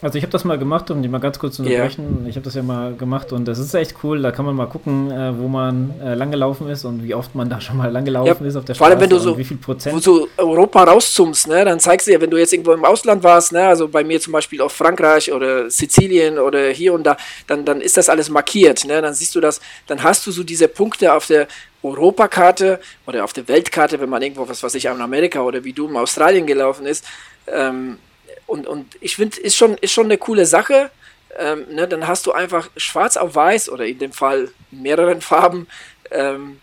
also ich habe das mal gemacht, um die mal ganz kurz zu unterbrechen. Yeah. Ich habe das ja mal gemacht und das ist echt cool. Da kann man mal gucken, äh, wo man äh, lang gelaufen ist und wie oft man da schon mal lang gelaufen ja, ist auf der Straße. Vor allem, wenn du so, wie viel Prozent. Wo du Europa rauszoomst, ne, dann zeigst du ja, wenn du jetzt irgendwo im Ausland warst, ne, also bei mir zum Beispiel auf Frankreich oder Sizilien oder hier und da, dann, dann ist das alles markiert. Ne, dann siehst du das, dann hast du so diese Punkte auf der Europakarte oder auf der Weltkarte, wenn man irgendwo, was weiß ich, in Amerika oder wie du in Australien gelaufen ist, ähm, Und, und ich finde, ist schon, ist schon eine coole Sache. Ähm, ne, dann hast du einfach schwarz auf weiß oder in dem Fall mehreren Farben, ähm,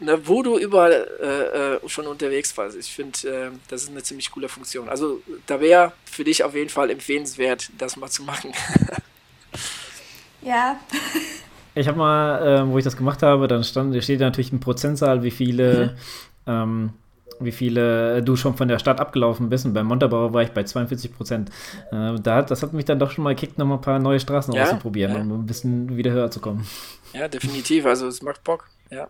ne, wo du überall äh, äh, schon unterwegs warst. Ich finde, äh, das ist eine ziemlich coole Funktion. Also da wäre für dich auf jeden Fall empfehlenswert, das mal zu machen. ja. Ich habe mal, äh, wo ich das gemacht habe, dann stand, da steht natürlich ein Prozentzahl, wie viele, mhm. ähm, wie viele du schon von der Stadt abgelaufen bist. Und beim Montabaur war ich bei 42 Prozent. Äh, da, das hat mich dann doch schon mal gekickt, noch mal ein paar neue Straßen ja, auszuprobieren, ja. um ein bisschen wieder höher zu kommen. Ja, definitiv. Also es macht Bock. Ja.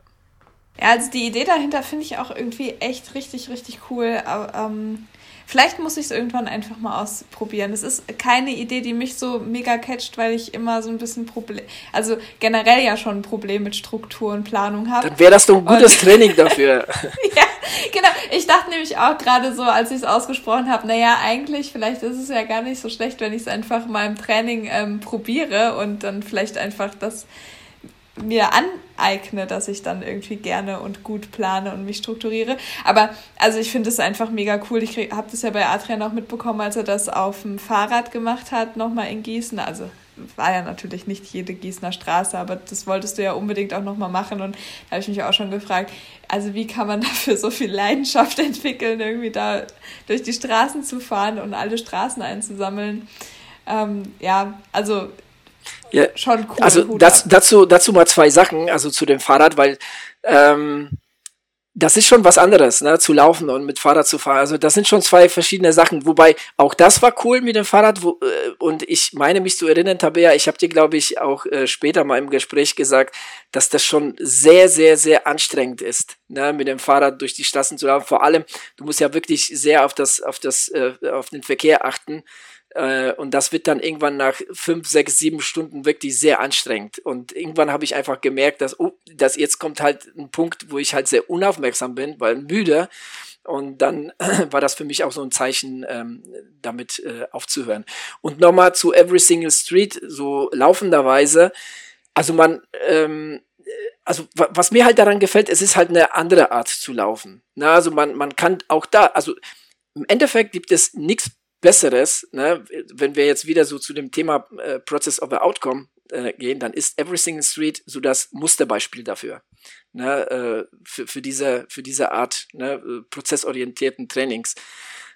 Ja, also die Idee dahinter finde ich auch irgendwie echt richtig, richtig cool. Aber, ähm, Vielleicht muss ich es irgendwann einfach mal ausprobieren. Es ist keine Idee, die mich so mega catcht, weil ich immer so ein bisschen Problem, also generell ja schon ein Problem mit Struktur und Planung habe. Dann wäre das doch ein gutes und Training dafür. ja, genau. Ich dachte nämlich auch gerade so, als ich es ausgesprochen habe, naja, eigentlich, vielleicht ist es ja gar nicht so schlecht, wenn ich es einfach mal im Training ähm, probiere und dann vielleicht einfach das mir aneigne, dass ich dann irgendwie gerne und gut plane und mich strukturiere. Aber also ich finde es einfach mega cool. Ich habe das ja bei Adrian auch mitbekommen, als er das auf dem Fahrrad gemacht hat, nochmal in Gießen. Also war ja natürlich nicht jede Gießener Straße, aber das wolltest du ja unbedingt auch nochmal machen. Und da habe ich mich auch schon gefragt, also wie kann man dafür so viel Leidenschaft entwickeln, irgendwie da durch die Straßen zu fahren und alle Straßen einzusammeln. Ähm, ja, also ja, schon cool. Also das, dazu, dazu mal zwei Sachen, also zu dem Fahrrad, weil ähm, das ist schon was anderes, ne, zu laufen und mit Fahrrad zu fahren. Also das sind schon zwei verschiedene Sachen. Wobei auch das war cool mit dem Fahrrad. Wo, äh, und ich meine mich zu erinnern, Tabea, ich habe dir, glaube ich, auch äh, später mal im Gespräch gesagt, dass das schon sehr, sehr, sehr anstrengend ist, ne, mit dem Fahrrad durch die Straßen zu laufen. Vor allem, du musst ja wirklich sehr auf das, auf das, äh, auf den Verkehr achten. Äh, und das wird dann irgendwann nach fünf, sechs, sieben Stunden wirklich sehr anstrengend. Und irgendwann habe ich einfach gemerkt, dass, oh, dass jetzt kommt halt ein Punkt, wo ich halt sehr unaufmerksam bin, weil müde. Und dann war das für mich auch so ein Zeichen, ähm, damit äh, aufzuhören. Und nochmal zu Every Single Street, so laufenderweise. Also man, ähm, also was mir halt daran gefällt, es ist halt eine andere Art zu laufen. Na, also man, man kann auch da, also im Endeffekt gibt es nichts Besseres, ne, wenn wir jetzt wieder so zu dem Thema äh, Process over Outcome äh, gehen, dann ist Every Single Street so das Musterbeispiel dafür. Ne, äh, für, für, diese, für diese Art ne, prozessorientierten Trainings.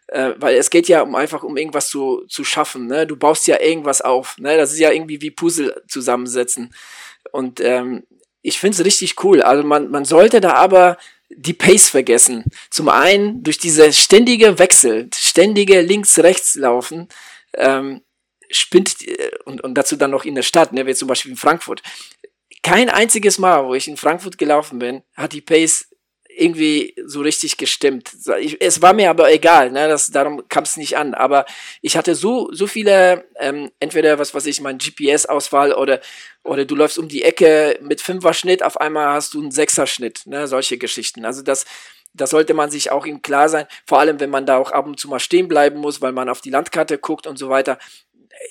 Äh, weil es geht ja um einfach um irgendwas zu, zu schaffen. Ne? Du baust ja irgendwas auf. Ne? Das ist ja irgendwie wie Puzzle zusammensetzen. Und ähm, ich finde es richtig cool. Also man, man sollte da aber die Pace vergessen. Zum einen durch diese ständige Wechsel, ständige links-rechts laufen, ähm, spinnt, äh, und, und dazu dann noch in der Stadt, ne, wie zum Beispiel in Frankfurt. Kein einziges Mal, wo ich in Frankfurt gelaufen bin, hat die Pace irgendwie so richtig gestimmt. Ich, es war mir aber egal, ne, das, darum kam es nicht an. Aber ich hatte so, so viele, ähm, entweder was weiß ich, mein GPS-Auswahl oder, oder du läufst um die Ecke mit Fünfer-Schnitt, auf einmal hast du einen Sechser-Schnitt, ne, solche Geschichten. Also das, das sollte man sich auch ihm klar sein, vor allem wenn man da auch ab und zu mal stehen bleiben muss, weil man auf die Landkarte guckt und so weiter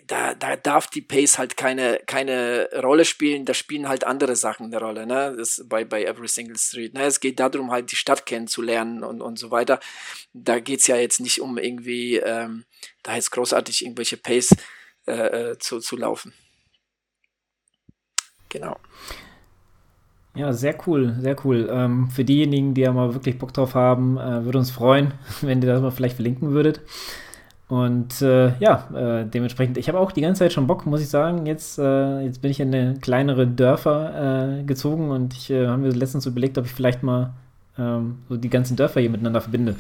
da, da darf die Pace halt keine, keine Rolle spielen, da spielen halt andere Sachen eine Rolle, ne? Das bei, bei Every Single Street. Ne? Es geht darum, halt die Stadt kennenzulernen und, und so weiter. Da geht's ja jetzt nicht um irgendwie, ähm, da jetzt großartig irgendwelche Pace äh, äh, zu, zu laufen. Genau. Ja, sehr cool, sehr cool. Ähm, für diejenigen, die ja mal wirklich Bock drauf haben, äh, würde uns freuen, wenn ihr das mal vielleicht verlinken würdet. Und äh, ja, äh, dementsprechend, ich habe auch die ganze Zeit schon Bock, muss ich sagen. Jetzt, äh, jetzt bin ich in eine kleinere Dörfer äh, gezogen und ich äh, habe mir letztens überlegt, ob ich vielleicht mal ähm, so die ganzen Dörfer hier miteinander verbinde.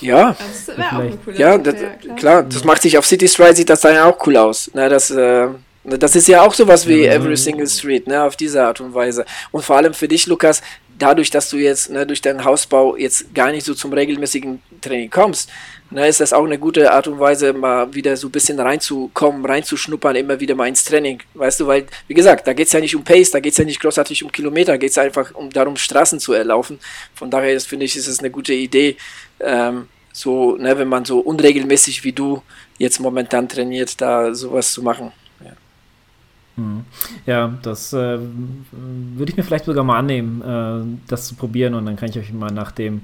Ja, das wäre auch eine coole ja, das, ja, klar. klar. das macht sich auf City Stride sieht das dann ja auch cool aus. Na, das, äh, das ist ja auch sowas wie ja, Every Single Street, ne, auf diese Art und Weise. Und vor allem für dich, Lukas, dadurch, dass du jetzt ne, durch deinen Hausbau jetzt gar nicht so zum regelmäßigen Training kommst, ne, ist das auch eine gute Art und Weise, mal wieder so ein bisschen reinzukommen, reinzuschnuppern, immer wieder mal ins Training. Weißt du, weil, wie gesagt, da geht es ja nicht um Pace, da geht es ja nicht großartig um Kilometer, geht es einfach um darum, Straßen zu erlaufen. Von daher finde ich, ist es eine gute Idee, ähm, so, ne, wenn man so unregelmäßig wie du jetzt momentan trainiert, da sowas zu machen. Mhm. Ja, das äh, würde ich mir vielleicht sogar mal annehmen, äh, das zu probieren und dann kann ich euch mal nach dem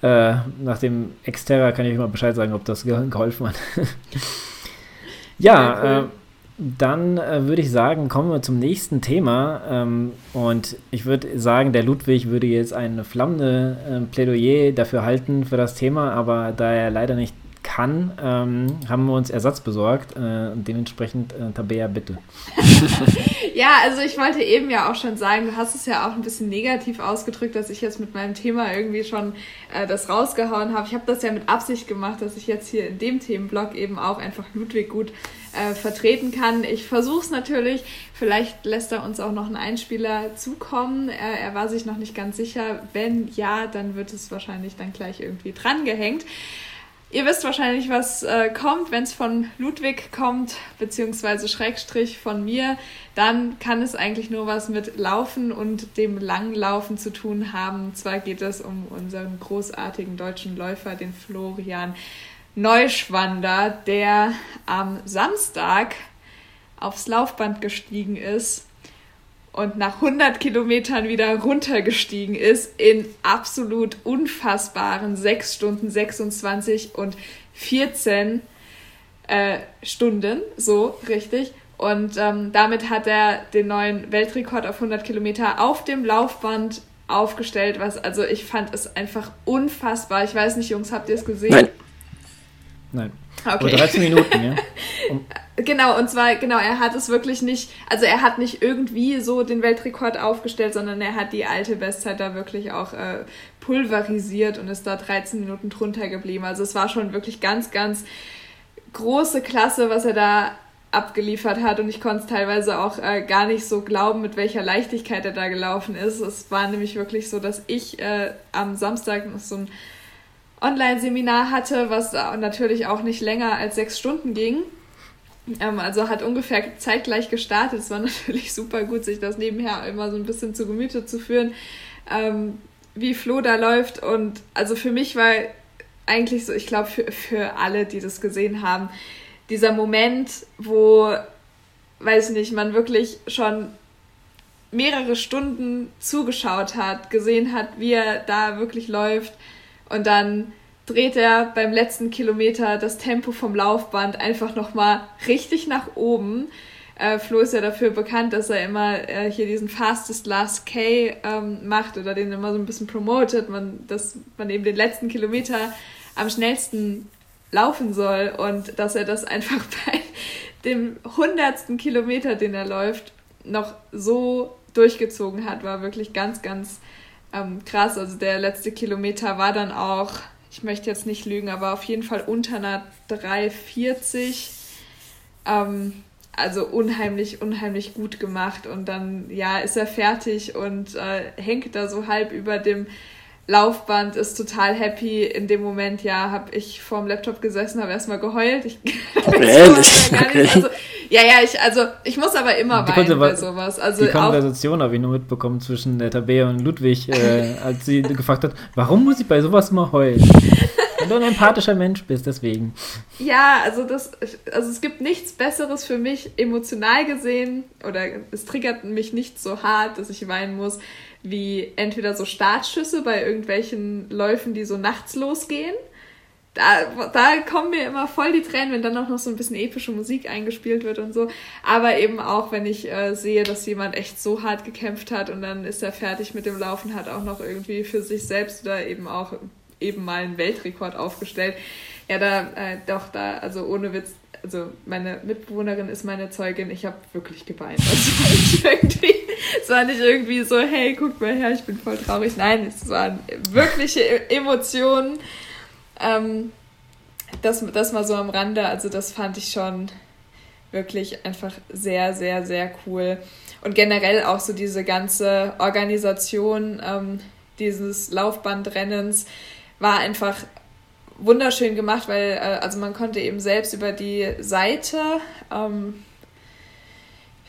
Äh, nach dem Xterra kann ich euch mal Bescheid sagen, ob das geholfen hat. ja, cool. äh, dann äh, würde ich sagen, kommen wir zum nächsten Thema. Ähm, und ich würde sagen, der Ludwig würde jetzt ein flammende äh, Plädoyer dafür halten für das Thema, aber da er leider nicht kann, ähm, haben wir uns Ersatz besorgt äh, und dementsprechend äh, Tabea, bitte. ja, also ich wollte eben ja auch schon sagen, du hast es ja auch ein bisschen negativ ausgedrückt, dass ich jetzt mit meinem Thema irgendwie schon äh, das rausgehauen habe. Ich habe das ja mit Absicht gemacht, dass ich jetzt hier in dem Themenblock eben auch einfach Ludwig gut äh, vertreten kann. Ich versuche es natürlich. Vielleicht lässt er uns auch noch einen Einspieler zukommen. Er, er war sich noch nicht ganz sicher. Wenn ja, dann wird es wahrscheinlich dann gleich irgendwie drangehängt. Ihr wisst wahrscheinlich, was äh, kommt, wenn es von Ludwig kommt, beziehungsweise Schrägstrich von mir, dann kann es eigentlich nur was mit Laufen und dem Langlaufen zu tun haben. Und zwar geht es um unseren großartigen deutschen Läufer, den Florian Neuschwander, der am Samstag aufs Laufband gestiegen ist und nach 100 Kilometern wieder runtergestiegen ist in absolut unfassbaren 6 Stunden 26 und 14 äh, Stunden, so richtig. Und ähm, damit hat er den neuen Weltrekord auf 100 Kilometer auf dem Laufband aufgestellt, was also ich fand es einfach unfassbar. Ich weiß nicht, Jungs, habt ihr es gesehen? Nein. Nein. Okay. Oder 13 Minuten, ja. Um genau, und zwar, genau, er hat es wirklich nicht, also er hat nicht irgendwie so den Weltrekord aufgestellt, sondern er hat die alte Bestzeit da wirklich auch äh, pulverisiert und ist da 13 Minuten drunter geblieben. Also es war schon wirklich ganz, ganz große Klasse, was er da abgeliefert hat und ich konnte es teilweise auch äh, gar nicht so glauben, mit welcher Leichtigkeit er da gelaufen ist. Es war nämlich wirklich so, dass ich äh, am Samstag noch so ein Online-Seminar hatte, was natürlich auch nicht länger als sechs Stunden ging. Ähm, also hat ungefähr zeitgleich gestartet. Es war natürlich super gut, sich das nebenher immer so ein bisschen zu Gemüte zu führen, ähm, wie Flo da läuft. Und also für mich war eigentlich so, ich glaube für, für alle, die das gesehen haben, dieser Moment, wo, weiß nicht, man wirklich schon mehrere Stunden zugeschaut hat, gesehen hat, wie er da wirklich läuft und dann dreht er beim letzten Kilometer das Tempo vom Laufband einfach nochmal richtig nach oben. Äh, Flo ist ja dafür bekannt, dass er immer äh, hier diesen Fastest Last K ähm, macht oder den immer so ein bisschen promotet, man, dass man eben den letzten Kilometer am schnellsten laufen soll und dass er das einfach bei dem hundertsten Kilometer, den er läuft, noch so durchgezogen hat, war wirklich ganz, ganz ähm, krass. Also der letzte Kilometer war dann auch, ich möchte jetzt nicht lügen, aber auf jeden Fall unter einer 340. Ähm, also unheimlich, unheimlich gut gemacht. Und dann, ja, ist er fertig und äh, hängt da so halb über dem Laufband, ist total happy. In dem Moment, ja, habe ich vorm Laptop gesessen, habe erstmal geheult. Ich, Ehrlich? Okay. Also, ja, ja, ich, also ich muss aber immer die weinen bei sowas. Also die Konversation habe ich nur mitbekommen zwischen der Tabea und Ludwig, äh, als sie gefragt hat, warum muss ich bei sowas immer heulen? Wenn du ein empathischer Mensch bist, deswegen. Ja, also das, also es gibt nichts Besseres für mich emotional gesehen oder es triggert mich nicht so hart, dass ich weinen muss, wie entweder so Startschüsse bei irgendwelchen Läufen, die so nachts losgehen da, da kommen mir immer voll die Tränen, wenn dann auch noch so ein bisschen epische Musik eingespielt wird und so. Aber eben auch, wenn ich äh, sehe, dass jemand echt so hart gekämpft hat und dann ist er fertig mit dem Laufen, hat auch noch irgendwie für sich selbst oder eben auch eben mal einen Weltrekord aufgestellt. Ja, da, äh, doch, da, also ohne Witz, also meine Mitbewohnerin ist meine Zeugin, ich habe wirklich geweint. Also es war, nicht irgendwie so, hey, guck mal her, ich bin voll traurig. Nein, es waren wirkliche e-, Emotionen. Ähm, das, das mal so am Rande, also das fand ich schon wirklich einfach sehr, sehr, sehr cool. Und generell auch so diese ganze Organisation ähm, dieses Laufbandrennens war einfach wunderschön gemacht, weil äh, also man konnte eben selbst über die Seite, ähm,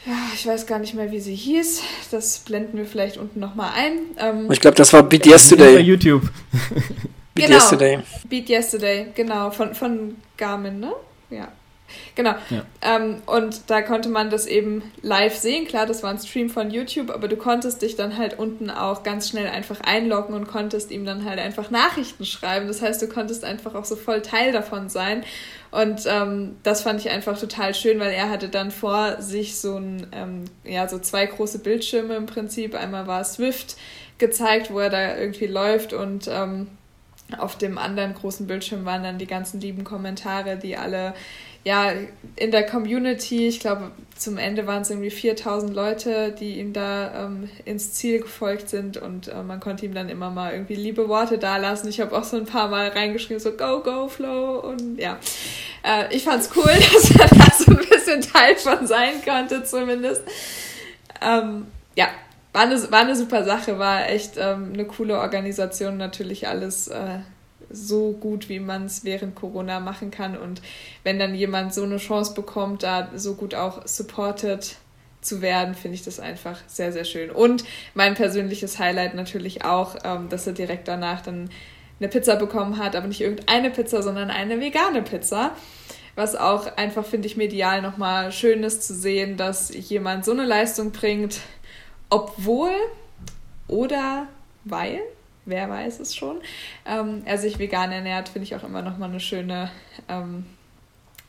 ja, ich weiß gar nicht mehr, wie sie hieß, das blenden wir vielleicht unten nochmal ein. Ähm, ich glaube, das war Beat Yesterday. Bei YouTube. Beat genau. Yesterday. Beat Yesterday, genau, von, von Garmin, ne? Ja. Genau. Ja. Ähm, und da konnte man das eben live sehen. Klar, das war ein Stream von YouTube, aber du konntest dich dann halt unten auch ganz schnell einfach einloggen und konntest ihm dann halt einfach Nachrichten schreiben. Das heißt, du konntest einfach auch so voll Teil davon sein. Und ähm, das fand ich einfach total schön, weil er hatte dann vor sich so ein, ähm, ja, so zwei große Bildschirme im Prinzip. Einmal war Swift gezeigt, wo er da irgendwie läuft und ähm, auf dem anderen großen Bildschirm waren dann die ganzen lieben Kommentare, die alle ja, in der Community, ich glaube, zum Ende waren es irgendwie 4000 Leute, die ihm da ähm, ins Ziel gefolgt sind und äh, man konnte ihm dann immer mal irgendwie liebe Worte dalassen. Ich habe auch so ein paar Mal reingeschrieben, so Go, Go, Flow und ja. Äh, ich fand's cool, dass er da so ein bisschen Teil von sein konnte, zumindest. Ähm, ja, war eine, war eine super Sache, war echt ähm, eine coole Organisation, natürlich alles. Äh, so gut, wie man es während Corona machen kann. Und wenn dann jemand so eine Chance bekommt, da so gut auch supported zu werden, finde ich das einfach sehr, sehr schön. Und mein persönliches Highlight natürlich auch, ähm, dass er direkt danach dann eine Pizza bekommen hat, aber nicht irgendeine Pizza, sondern eine vegane Pizza. Was auch einfach, finde ich, medial nochmal schön ist zu sehen, dass jemand so eine Leistung bringt, obwohl oder weil wer weiß es schon. Ähm, er sich vegan ernährt, finde ich auch immer noch mal eine schöne, ähm,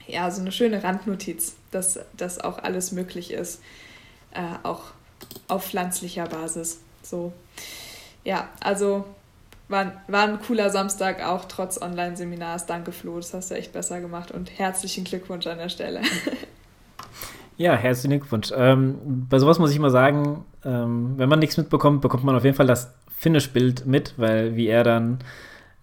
ja, so eine schöne Randnotiz, dass das auch alles möglich ist, äh, auch auf pflanzlicher Basis. So, ja, also war, war ein cooler Samstag, auch trotz Online-Seminars. Danke, Flo, das hast du echt besser gemacht und herzlichen Glückwunsch an der Stelle. Ja, herzlichen Glückwunsch. Ähm, bei sowas muss ich mal sagen, ähm, wenn man nichts mitbekommt, bekommt man auf jeden Fall das Finish-Bild mit, weil wie er dann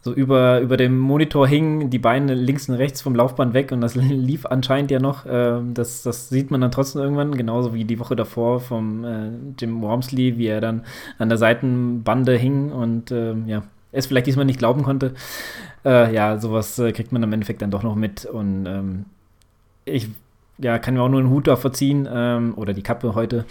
so über, über dem Monitor hing, die Beine links und rechts vom Laufband weg und das lief anscheinend ja noch. Äh, das, das sieht man dann trotzdem irgendwann, genauso wie die Woche davor vom äh, Jim Wormsley, wie er dann an der Seitenbande hing und äh, ja, es vielleicht diesmal nicht glauben konnte. Äh, ja, sowas äh, kriegt man im Endeffekt dann doch noch mit und ähm, ich ja, kann mir auch nur einen Hut davor ziehen, ähm, oder die Kappe heute,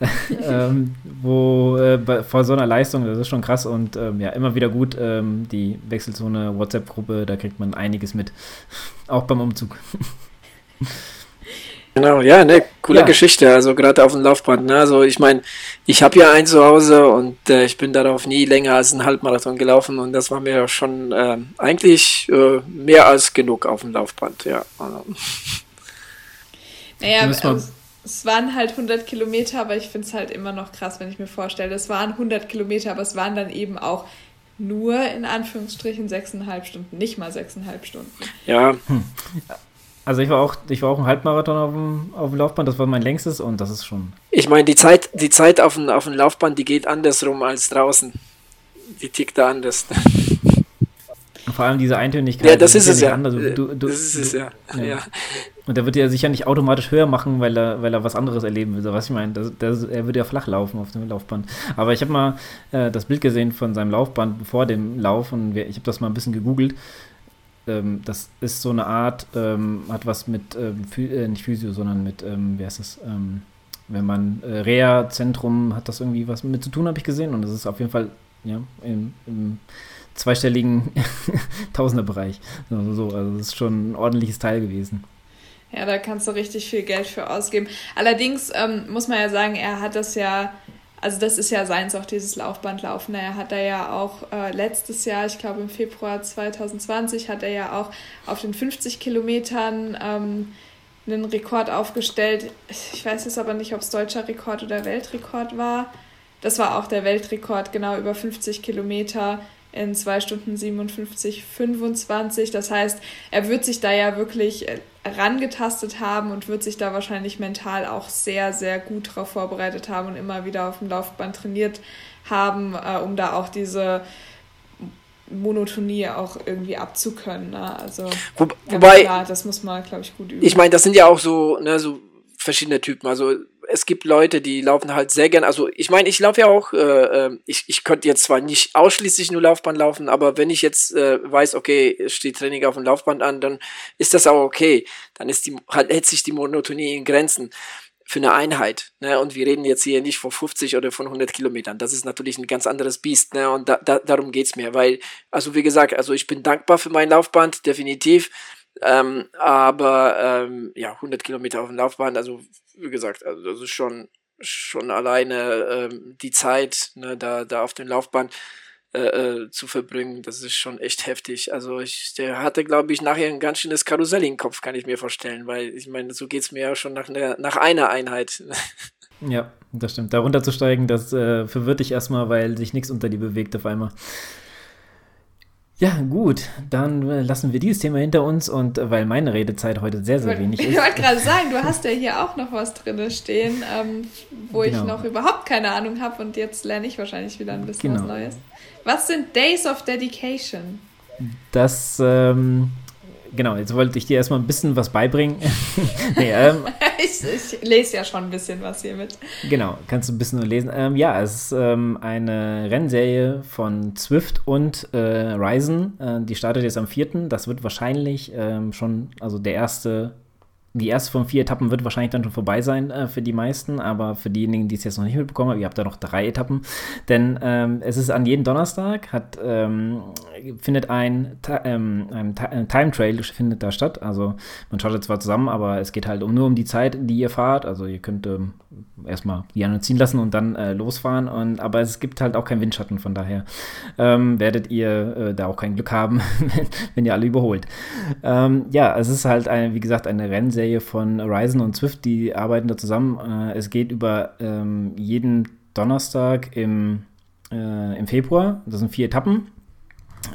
ähm, wo äh, vor so einer Leistung, das ist schon krass und ähm, ja, immer wieder gut, ähm, die Wechselzone WhatsApp-Gruppe, da kriegt man einiges mit, auch beim Umzug. Genau, ja, ne, coole ja. Geschichte, also gerade auf dem Laufband. Ne? Also ich meine, ich habe ja ein zu Hause und äh, ich bin darauf nie länger als einen Halbmarathon gelaufen und das war mir schon äh, eigentlich mehr als genug auf dem Laufband, ja. Also. Naja, also, es waren halt 100 Kilometer, aber ich finde es halt immer noch krass, wenn ich mir vorstelle, es waren 100 Kilometer, aber es waren dann eben auch nur in Anführungsstrichen sechseinhalb Stunden, nicht mal sechseinhalb Stunden. Ja. Hm. Also ich war auch, ich war auch ein Halbmarathon auf dem, auf dem Laufband, das war mein längstes und das ist schon. Ich meine, die Zeit, die Zeit auf dem, auf dem Laufband, die geht andersrum als draußen. Die tickt da anders. Vor allem diese Eintönigkeit. Ja, das, ist, es ja. Anders. Du, du, das ist es ja. ja. ja. Und der wird ja sicher nicht automatisch höher machen, weil er, weil er was anderes erleben will. So, was ich meine, das, das, er würde ja flach laufen auf dem Laufband. Aber ich habe mal äh, das Bild gesehen von seinem Laufband vor dem Lauf und ich habe das mal ein bisschen gegoogelt. Ähm, das ist so eine Art, ähm, hat was mit, ähm, äh, nicht Physio, sondern mit, ähm, wie heißt das, ähm, wenn man äh, Reha-Zentrum hat das irgendwie was mit zu tun, habe ich gesehen. Und das ist auf jeden Fall, ja, im, im zweistelligen Tausenderbereich. Also so, also das ist schon ein ordentliches Teil gewesen. Ja, da kannst du richtig viel Geld für ausgeben. Allerdings ähm, muss man ja sagen, er hat das ja, also das ist ja seins auch dieses Laufbandlaufen. Er hat er ja auch äh, letztes Jahr, ich glaube im Februar 2020, hat er ja auch auf den 50 Kilometern ähm, einen Rekord aufgestellt. Ich weiß jetzt aber nicht, ob es deutscher Rekord oder Weltrekord war. Das war auch der Weltrekord, genau über 50 Kilometer in 2 Stunden 57, 25. Das heißt, er wird sich da ja wirklich rangetastet haben und wird sich da wahrscheinlich mental auch sehr, sehr gut darauf vorbereitet haben und immer wieder auf dem Laufband trainiert haben, äh, um da auch diese Monotonie auch irgendwie abzukönnen. Ne? Also, Wo, wobei, klar, das muss man, glaube ich, gut üben. Ich meine, das sind ja auch so, ne, so verschiedene Typen. Also es gibt Leute, die laufen halt sehr gern. Also ich meine, ich laufe ja auch, äh, ähm, ich, ich könnte jetzt zwar nicht ausschließlich nur Laufband laufen, aber wenn ich jetzt äh, weiß, okay, steht Training auf dem Laufband an, dann ist das auch okay. Dann ist die, halt, hält sich die Monotonie in Grenzen für eine Einheit. Ne? Und wir reden jetzt hier nicht von 50 oder von 100 Kilometern. Das ist natürlich ein ganz anderes Biest. Ne? Und da, da, darum geht's mir. Weil, also wie gesagt, also ich bin dankbar für mein Laufband, definitiv. Ähm, aber ähm, ja, 100 Kilometer auf dem Laufbahn, also wie gesagt, also das ist schon, schon alleine ähm, die Zeit, ne, da, da auf den Laufbahn äh, äh, zu verbringen, das ist schon echt heftig. Also ich, der hatte, glaube ich, nachher ein ganz schönes Karussell im Kopf, kann ich mir vorstellen, weil ich meine, so geht es mir ja schon nach, ne, nach einer Einheit. Ja, das stimmt. Da runterzusteigen, das äh, verwirrt dich erstmal, weil sich nichts unter dir bewegt auf einmal. Ja, gut, dann äh, lassen wir dieses Thema hinter uns und äh, weil meine Redezeit heute sehr, sehr wenig ist. Ich wollte gerade sagen, du hast ja hier auch noch was drin stehen, ähm, wo genau. ich noch überhaupt keine Ahnung habe und jetzt lerne ich wahrscheinlich wieder ein bisschen genau. was Neues. Was sind Days of Dedication? Das ähm, genau, jetzt wollte ich dir erstmal ein bisschen was beibringen. nee, ähm, ich, ich, lese ja schon ein bisschen was hier mit. Genau, kannst du ein bisschen lesen. Ähm, ja, es ist ähm, eine Rennserie von Zwift und äh, Ryzen. Äh, die startet jetzt am 4. Das wird wahrscheinlich ähm, schon, also der erste die erste von vier Etappen wird wahrscheinlich dann schon vorbei sein äh, für die meisten, aber für diejenigen, die es jetzt noch nicht mitbekommen haben, ihr habt da noch drei Etappen. Denn ähm, es ist an jedem Donnerstag, hat, ähm, findet ein, ähm, ein, Time Trail findet da statt. Also man schaut zwar zusammen, aber es geht halt um, nur um die Zeit, die ihr fahrt. Also ihr könnt ähm, erstmal die anderen ziehen lassen und dann äh, losfahren. Und, aber es gibt halt auch keinen Windschatten, von daher ähm, werdet ihr äh, da auch kein Glück haben, wenn ihr alle überholt. Ähm, ja, es ist halt, eine, wie gesagt, eine Rennserie Serie von Horizon und Swift, die arbeiten da zusammen. Äh, es geht über ähm, jeden Donnerstag im, äh, im Februar. Das sind vier Etappen.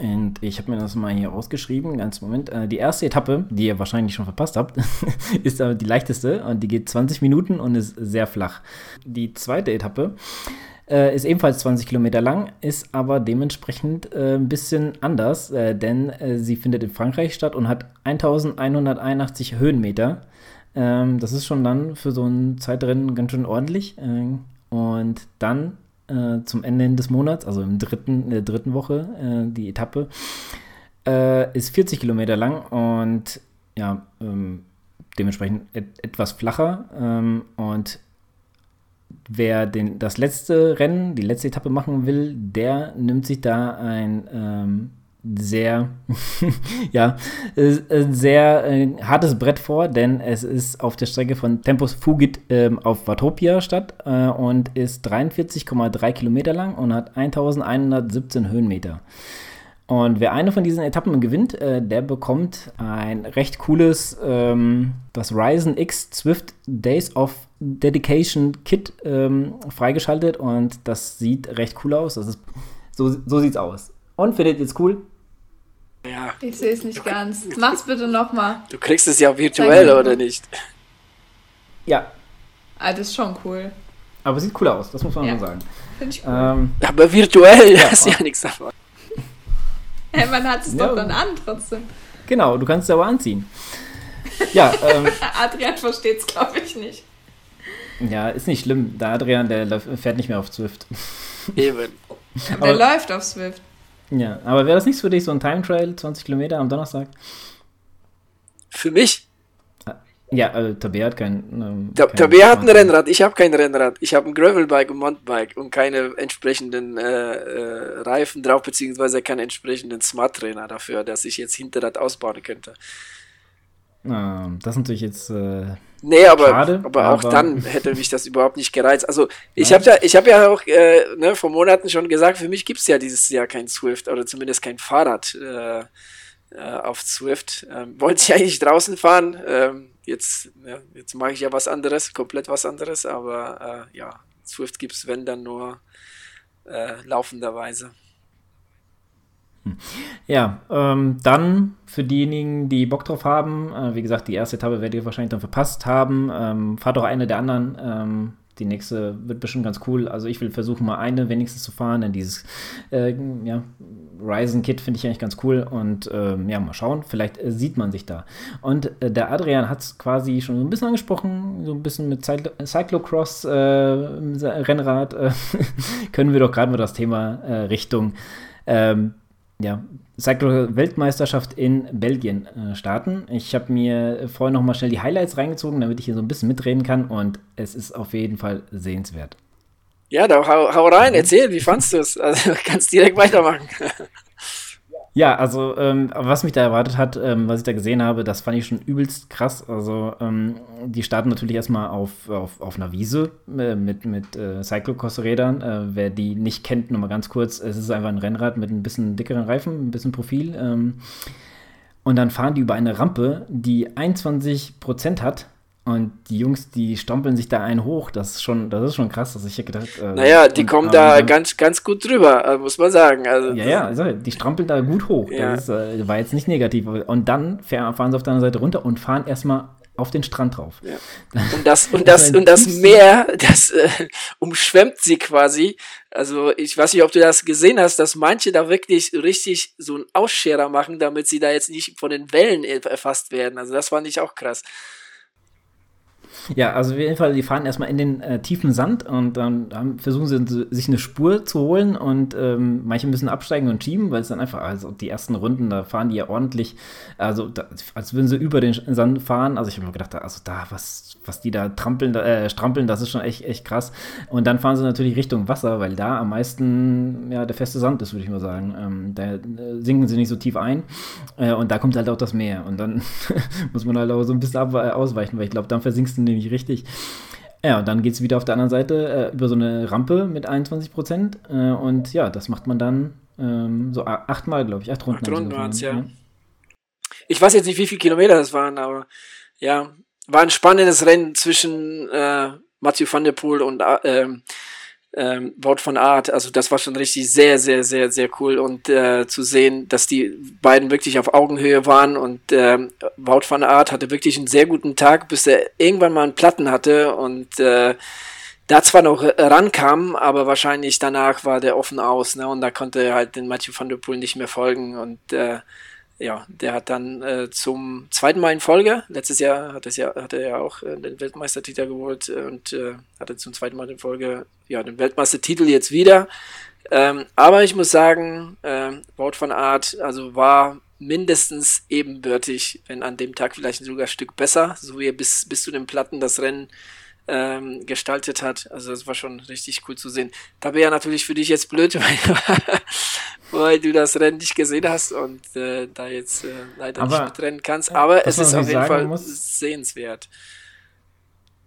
Und ich habe mir das mal hier ausgeschrieben, ganz Moment. Äh, die erste Etappe, die ihr wahrscheinlich schon verpasst habt, ist aber die leichteste und die geht 20 Minuten und ist sehr flach. Die zweite Etappe äh, ist ebenfalls 20 Kilometer lang, ist aber dementsprechend äh, ein bisschen anders, äh, denn äh, sie findet in Frankreich statt und hat 1181 Höhenmeter. Ähm, das ist schon dann für so ein Zeitrennen ganz schön ordentlich. Äh, und dann äh, zum Ende des Monats, also im dritten, in der dritten Woche, die Etappe, ist 40 Kilometer lang und ja, ähm, dementsprechend et etwas flacher. Ähm, und wer den, das letzte Rennen, die letzte Etappe machen will, der nimmt sich da ein ähm, sehr, ja, sehr äh, hartes Brett vor, denn es ist auf der Strecke von Tempus Fugit äh, auf Watopia statt äh, und ist 43,3 Kilometer lang und hat 1117 Höhenmeter. Und wer eine von diesen Etappen gewinnt, äh, der bekommt ein recht cooles, ähm, das Ryzen X Swift Days of Dedication Kit ähm, freigeschaltet und das sieht recht cool aus. Das ist, so, so sieht's aus. Und findet ihr es cool? Ja. Ich sehe es nicht du, ganz. Mach's bitte nochmal. Du kriegst es ja virtuell, oder nicht? Ja. Ah, das ist schon cool. Aber sieht cool aus, das muss man ja. sagen. Finde ich cool. Ähm, aber virtuell, ja, ist ja nichts davon. Hey, man hat es ja. doch dann an trotzdem. Genau, du kannst es aber anziehen. Ja, ähm, Adrian versteht es, glaube ich, nicht. Ja, ist nicht schlimm. Der Adrian, der fährt nicht mehr auf Swift. Eben. Aber der läuft auf Swift. Ja, aber wäre das nichts für dich, so ein Time Trail, 20 Kilometer am Donnerstag? Für mich? Ja, äh, Tabea hat kein. Ähm, Ta kein Tabea hat ein Rennrad, ich habe kein Rennrad. Ich habe ein Gravelbike und Mountainbike und keine entsprechenden äh, äh, Reifen drauf, beziehungsweise keinen entsprechenden Smart Trainer dafür, dass ich jetzt Hinterrad ausbauen könnte. Ah, das ist natürlich jetzt. Äh, nee, aber, schade, aber auch aber dann hätte mich das überhaupt nicht gereizt. Also, ich habe ja, ich hab ja auch äh, ne, vor Monaten schon gesagt, für mich gibt es ja dieses Jahr kein Swift oder zumindest kein Fahrrad äh, äh auf Swift. Ähm, wollte ich eigentlich draußen fahren. Ähm, jetzt, ja, jetzt mache ich ja was anderes, komplett was anderes, aber äh, ja, Swift gibt es, wenn dann nur äh, laufenderweise. Hm. Ja, ähm, dann für diejenigen, die Bock drauf haben, äh, wie gesagt, die erste Etappe werdet ihr wahrscheinlich dann verpasst haben, ähm, fahrt doch eine der anderen ähm, die nächste wird bestimmt ganz cool. Also ich will versuchen, mal eine wenigstens zu fahren, denn dieses äh, ja, Ryzen-Kit finde ich eigentlich ganz cool. Und äh, ja, mal schauen, vielleicht äh, sieht man sich da. Und äh, der Adrian hat es quasi schon so ein bisschen angesprochen, so ein bisschen mit Cyclo Cyclocross äh, Rennrad äh, können wir doch gerade mal das Thema Richtung ähm, ja, Cyclo-Weltmeisterschaft in Belgien äh, starten. Ich habe mir vorher noch mal schnell die Highlights reingezogen, damit ich hier so ein bisschen mitreden kann und es ist auf jeden Fall sehenswert. Ja, da hau, hau rein, erzähl, wie fandst du es? Also kannst direkt weitermachen. Ja, also ähm, was mich da erwartet hat, ähm, was ich da gesehen habe, das fand ich schon übelst krass. Also ähm, die starten natürlich erstmal auf, auf, auf einer Wiese äh, mit, mit äh, Cyclocross-Rädern. Äh, wer die nicht kennt, nochmal ganz kurz, es ist einfach ein Rennrad mit ein bisschen dickeren Reifen, ein bisschen Profil. Ähm, und dann fahren die über eine Rampe, die 21% hat und die Jungs, die strampeln sich da einen hoch. Das ist schon, das ist schon krass, dass ich hier gedacht. Äh, naja, die und, kommen da dann, ganz, ganz gut drüber, äh, muss man sagen. Also, ja, ja, also die strampeln da gut hoch. Ja. Das ist, äh, war jetzt nicht negativ. Und dann fahren sie auf der anderen Seite runter und fahren erstmal auf den Strand drauf. Ja. Und das, und das, und das Meer, das äh, umschwemmt sie quasi. Also ich weiß nicht, ob du das gesehen hast, dass manche da wirklich richtig so einen Ausscherer machen, damit sie da jetzt nicht von den Wellen erfasst werden. Also das fand ich auch krass. Ja, also auf jeden Fall, die fahren erstmal in den äh, tiefen Sand und dann ähm, versuchen sie sich eine Spur zu holen und ähm, manche müssen absteigen und schieben, weil es dann einfach, also die ersten Runden, da fahren die ja ordentlich, also da, als würden sie über den Sand fahren. Also ich habe mir gedacht, also da, was, was die da trampeln, äh, strampeln, das ist schon echt, echt krass. Und dann fahren sie natürlich Richtung Wasser, weil da am meisten ja der feste Sand ist, würde ich mal sagen. Ähm, da äh, sinken sie nicht so tief ein äh, und da kommt halt auch das Meer. Und dann muss man halt auch so ein bisschen ausweichen, weil ich glaube, dann versinkst du nämlich richtig. Ja, und dann geht es wieder auf der anderen Seite äh, über so eine Rampe mit 21 Prozent. Äh, und ja, das macht man dann ähm, so achtmal, glaube ich. Acht Runden. Acht Runden waren es, ja. ja. Ich weiß jetzt nicht, wie viele Kilometer das waren, aber ja, war ein spannendes Rennen zwischen äh, Mathieu van der Poel und äh, ähm, Wout von Art. Also das war schon richtig sehr, sehr, sehr, sehr cool und äh, zu sehen, dass die beiden wirklich auf Augenhöhe waren und ähm, Wout von Art hatte wirklich einen sehr guten Tag, bis er irgendwann mal einen Platten hatte und äh, da zwar noch rankam, aber wahrscheinlich danach war der offen aus, ne? Und da konnte er halt den Mathieu van der Poel nicht mehr folgen und äh, ja, der hat dann äh, zum zweiten Mal in Folge, letztes Jahr hat, ja, hat er ja auch äh, den Weltmeistertitel geholt und äh, hatte zum zweiten Mal in Folge ja, den Weltmeistertitel jetzt wieder. Ähm, aber ich muss sagen, äh, Wout von Art, also war mindestens ebenbürtig, wenn an dem Tag vielleicht sogar ein Stück besser, so wie er bis, bis zu den Platten das Rennen ähm, gestaltet hat. Also das war schon richtig cool zu sehen. Da wäre ja natürlich für dich jetzt blöd, weil, weil du das Rennen nicht gesehen hast und äh, da jetzt äh, leider aber, nicht mitrennen kannst. Aber es ist auf jeden Fall muss, sehenswert.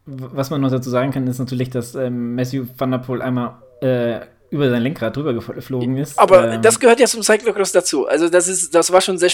Was man noch dazu sagen kann, ist natürlich, dass ähm, Matthew Van der Poel einmal äh, über sein Lenkrad drüber geflogen ist. Aber ähm, das gehört ja zum Cyclocross dazu. Also das ist, das war schon sehr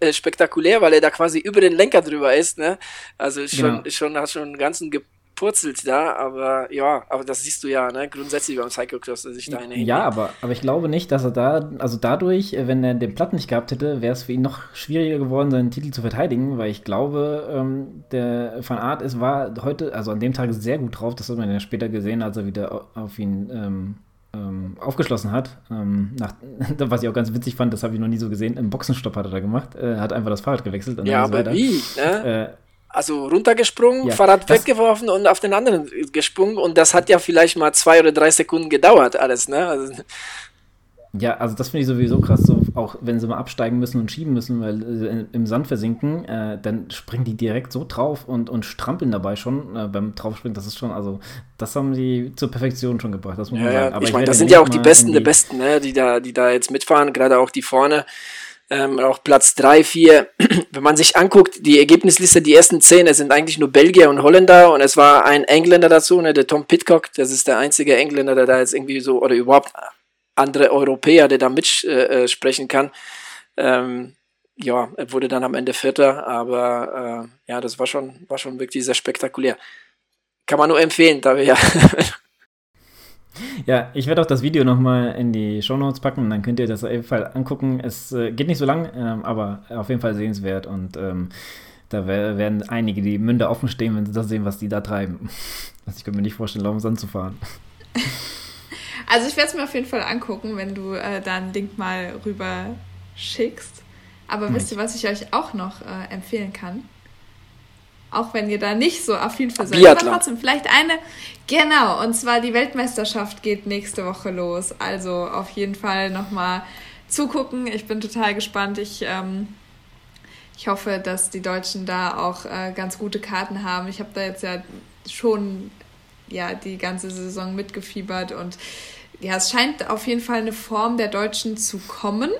äh, spektakulär, weil er da quasi über den Lenker drüber ist, ne? Also schon, genau. schon hat schon einen ganzen purzelt da, aber ja, aber das siehst du ja, ne, grundsätzlich beim Cyclocross, dass ich da eine Ja, aber, aber ich glaube nicht, dass er da, also dadurch, äh, wenn er den Platten nicht gehabt hätte, wäre es für ihn noch schwieriger geworden, seinen Titel zu verteidigen, weil ich glaube, ähm, der Van Art es war heute, also an dem Tag sehr gut drauf, das hat man ja später gesehen, als er wieder auf ihn ähm, ähm, aufgeschlossen hat. Ähm, nach, was ich auch ganz witzig fand, das habe ich noch nie so gesehen, im Boxenstopp hat er da gemacht, äh, hat einfach das Fahrrad gewechselt. ja, aber weiter. wie? Ne? Äh, also runtergesprungen, ja, Fahrrad weggeworfen und auf den anderen gesprungen und das hat ja vielleicht mal zwei oder drei Sekunden gedauert, alles, ne? Also, ja, also das finde ich sowieso krass, so auch wenn sie mal absteigen müssen und schieben müssen, weil äh, im Sand versinken, äh, dann springen die direkt so drauf und, und strampeln dabei schon äh, beim Draufspringen. Das ist schon, also das haben die zur Perfektion schon gebracht, das muss man ja, sagen. Aber ich meine, das sind ja auch die Besten der Besten, ne? die, da, die da jetzt mitfahren, gerade auch die vorne ähm, auch Platz 3, 4. Wenn man sich anguckt, die Ergebnisliste, die ersten 10, es sind eigentlich nur Belgier und Holländer und es war ein Engländer dazu, ne, der Tom Pitcock, das ist der einzige Engländer, der da jetzt irgendwie so, oder überhaupt andere Europäer, der da mitsprechen äh, äh kann. Ähm, ja, er wurde dann am Ende Vierter, aber äh, ja, das war schon, war schon wirklich sehr spektakulär. Kann man nur empfehlen, da wir ja Ja, ich werde auch das Video nochmal in die Shownotes packen, dann könnt ihr das auf jeden Fall angucken. Es äh, geht nicht so lang, ähm, aber auf jeden Fall sehenswert und ähm, da werden einige die Münder offen stehen, wenn sie das sehen, was die da treiben. Also ich könnte mir nicht vorstellen, auf den Sand zu fahren. Also ich werde es mir auf jeden Fall angucken, wenn du äh, da einen Link mal rüber schickst. Aber wisst ihr, was ich euch auch noch äh, empfehlen kann? Auch wenn ihr da nicht so affin für seid. Aber trotzdem, vielleicht eine. Genau, und zwar die Weltmeisterschaft geht nächste Woche los. Also auf jeden Fall nochmal zugucken. Ich bin total gespannt. Ich, ähm, ich hoffe, dass die Deutschen da auch äh, ganz gute Karten haben. Ich habe da jetzt ja schon ja, die ganze Saison mitgefiebert und ja, es scheint auf jeden Fall eine Form der Deutschen zu kommen.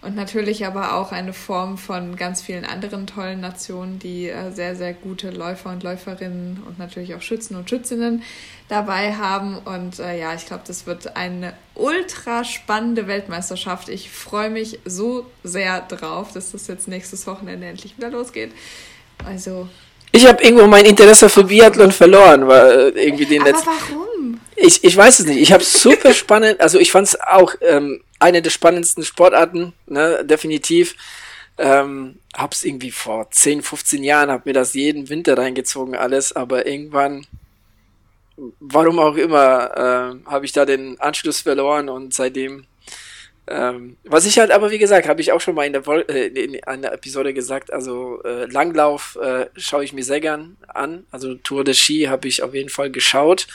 Und natürlich aber auch eine Form von ganz vielen anderen tollen Nationen, die äh, sehr, sehr gute Läufer und Läuferinnen und natürlich auch Schützen und Schützinnen dabei haben. Und äh, ja, ich glaube, das wird eine ultra spannende Weltmeisterschaft. Ich freue mich so sehr drauf, dass das jetzt nächstes Wochenende endlich wieder losgeht. Also. Ich habe irgendwo mein Interesse für Biathlon verloren, weil äh, irgendwie den Aber warum? Ich, ich weiß es nicht. Ich habe super spannend, also ich fand es auch ähm, eine der spannendsten Sportarten, ne, definitiv. Ähm, hab's irgendwie vor 10, 15 Jahren, hab mir das jeden Winter reingezogen, alles, aber irgendwann warum auch immer, äh, habe ich da den Anschluss verloren und seitdem, ähm, was ich halt, aber wie gesagt, habe ich auch schon mal in der, äh, in einer Episode gesagt, also äh, Langlauf äh, schaue ich mir sehr gern an, also Tour de Ski habe ich auf jeden Fall geschaut,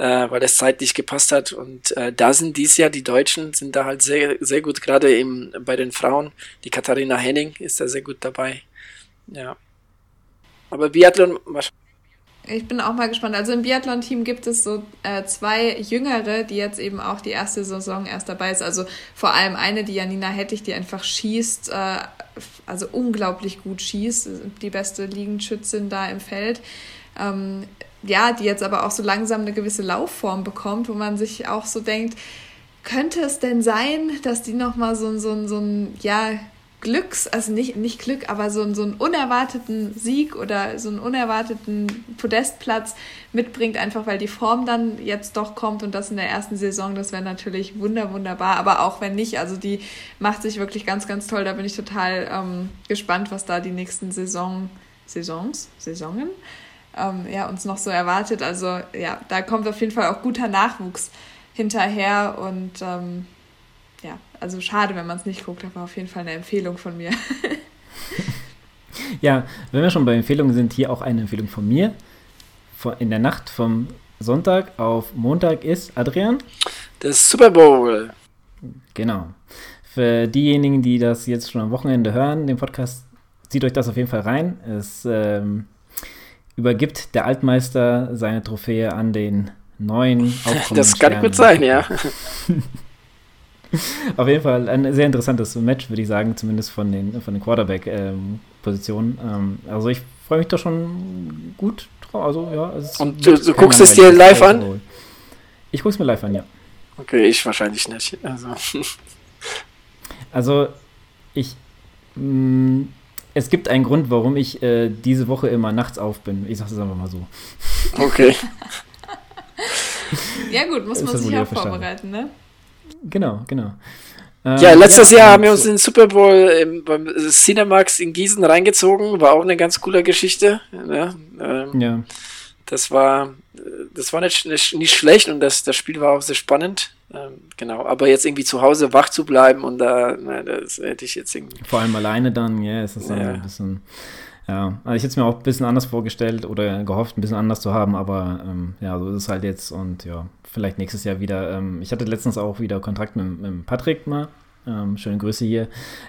äh, weil es zeitlich gepasst hat und äh, da sind dies Jahr die Deutschen, sind da halt sehr, sehr gut, gerade eben bei den Frauen, die Katharina Henning ist da sehr gut dabei, ja. Aber Biathlon, ich bin auch mal gespannt. Also im Biathlon-Team gibt es so äh, zwei Jüngere, die jetzt eben auch die erste Saison erst dabei ist. Also vor allem eine, die Janina Hettich, die einfach schießt, äh, also unglaublich gut schießt, die beste Liegenschützin da im Feld. Ähm, ja, die jetzt aber auch so langsam eine gewisse Laufform bekommt, wo man sich auch so denkt, könnte es denn sein, dass die nochmal so, so, so ein, ja, Glücks, also nicht, nicht Glück, aber so, so einen unerwarteten Sieg oder so einen unerwarteten Podestplatz mitbringt, einfach weil die Form dann jetzt doch kommt und das in der ersten Saison, das wäre natürlich wunder, wunderbar, aber auch wenn nicht, also die macht sich wirklich ganz, ganz toll, da bin ich total ähm, gespannt, was da die nächsten Saison, Saisons, Saisonen, ähm, ja, uns noch so erwartet, also ja, da kommt auf jeden Fall auch guter Nachwuchs hinterher und ähm, ja, also schade, wenn man es nicht guckt, aber auf jeden Fall eine Empfehlung von mir. ja, wenn wir schon bei Empfehlungen sind, hier auch eine Empfehlung von mir. In der Nacht vom Sonntag auf Montag ist Adrian. Das Super Bowl. Genau. Für diejenigen, die das jetzt schon am Wochenende hören, den Podcast, zieht euch das auf jeden Fall rein. Es ähm, übergibt der Altmeister seine Trophäe an den neuen Das kann gut sein, ja. Auf jeden Fall ein sehr interessantes Match, würde ich sagen, zumindest von den, von den Quarterback-Positionen. Ähm, ähm, also ich freue mich da schon gut drauf. Also, ja, Und du, du guckst es dir live an? Ich gucke es mir live an, ja. Okay, ich wahrscheinlich nicht. Also, also ich. Mh, mm, es gibt einen Grund, warum ich äh, diese Woche immer nachts auf bin. Ich sage es einfach mal so. Okay. ja gut, muss man sich auch vorbereiten, ne? Genau, genau. ja, ähm, letztes ja, Jahr haben wir uns den Super Bowl im, beim Cinemax in Gießen reingezogen. War auch eine ganz coole Geschichte. Ja, ähm, ja. Das war, das war nicht, nicht, schlecht und das, das Spiel war auch sehr spannend. Ähm, genau, aber jetzt irgendwie zu Hause wach zu bleiben und da, na, das hätte ich jetzt irgendwie. Vor allem alleine dann, ja, ist das ja. ein bisschen. Ja, also ich hätte es mir auch ein bisschen anders vorgestellt oder gehofft, ein bisschen anders zu haben, aber ähm, ja, so ist es halt jetzt und ja, vielleicht nächstes Jahr wieder. Ähm, ich hatte letztens auch wieder Kontakt mit, mit Patrick mal. Ähm, schöne Grüße hier.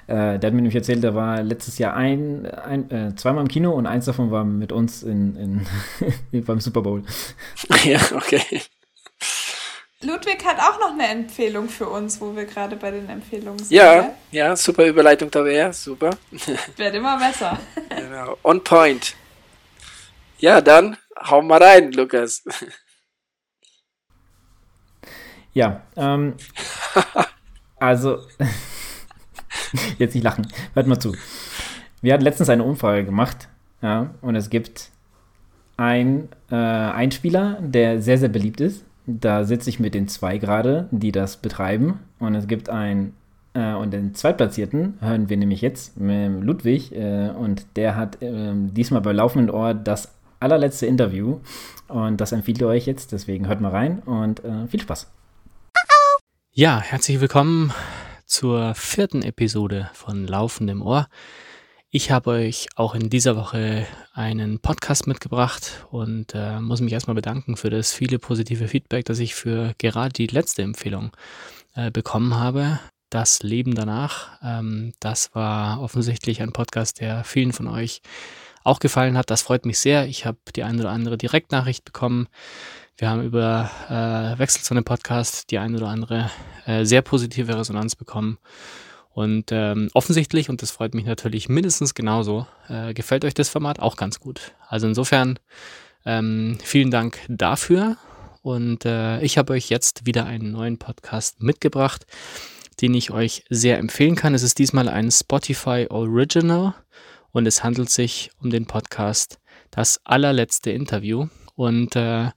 Äh, der hat mir nämlich erzählt, der war letztes Jahr ein, ein äh, zweimal im Kino und eins davon war mit uns in, in beim Super Bowl. Ja, okay. Ludwig hat auch noch eine Empfehlung für uns, wo wir gerade bei den Empfehlungen sind. Ja, ja, super Überleitung da wäre, super. Wird immer besser. Genau, on point. Ja, dann hau mal rein, Lukas. Ja, ähm, also, jetzt nicht lachen, hört mal zu. Wir hatten letztens eine Umfrage gemacht, ja, und es gibt ein, äh, einen Spieler, der sehr, sehr beliebt ist. Da sitze ich mit den zwei gerade, die das betreiben. Und es gibt einen, äh, und den Zweitplatzierten hören wir nämlich jetzt mit Ludwig. Äh, und der hat äh, diesmal bei laufendem Ohr das allerletzte Interview. Und das empfiehlt ihr euch jetzt. Deswegen hört mal rein und äh, viel Spaß. Ja, herzlich willkommen zur vierten Episode von Laufendem Ohr. Ich habe euch auch in dieser Woche einen Podcast mitgebracht und äh, muss mich erstmal bedanken für das viele positive Feedback, das ich für gerade die letzte Empfehlung äh, bekommen habe. Das Leben danach. Ähm, das war offensichtlich ein Podcast, der vielen von euch auch gefallen hat. Das freut mich sehr. Ich habe die eine oder andere Direktnachricht bekommen wir haben über äh, Wechselzone Podcast die ein oder andere äh, sehr positive Resonanz bekommen. Und ähm, offensichtlich, und das freut mich natürlich mindestens genauso, äh, gefällt euch das Format auch ganz gut. Also insofern ähm, vielen Dank dafür. Und äh, ich habe euch jetzt wieder einen neuen Podcast mitgebracht, den ich euch sehr empfehlen kann. Es ist diesmal ein Spotify Original und es handelt sich um den Podcast Das allerletzte Interview. Und äh,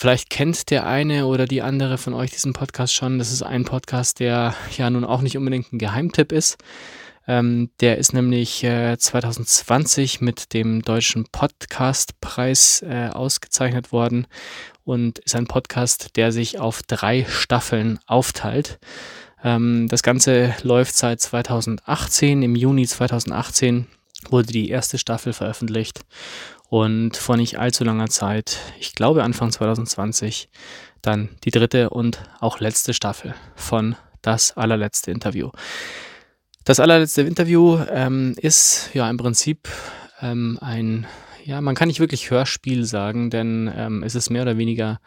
vielleicht kennt der eine oder die andere von euch diesen Podcast schon. Das ist ein Podcast, der ja nun auch nicht unbedingt ein Geheimtipp ist. Ähm, der ist nämlich äh, 2020 mit dem Deutschen Podcastpreis äh, ausgezeichnet worden und ist ein Podcast, der sich auf drei Staffeln aufteilt. Ähm, das Ganze läuft seit 2018. Im Juni 2018 wurde die erste Staffel veröffentlicht und vor nicht allzu langer Zeit, ich glaube Anfang 2020, dann die dritte und auch letzte Staffel von Das allerletzte Interview. Das allerletzte Interview ähm, ist ja im Prinzip ähm, ein, ja, man kann nicht wirklich Hörspiel sagen, denn ähm, es ist mehr oder weniger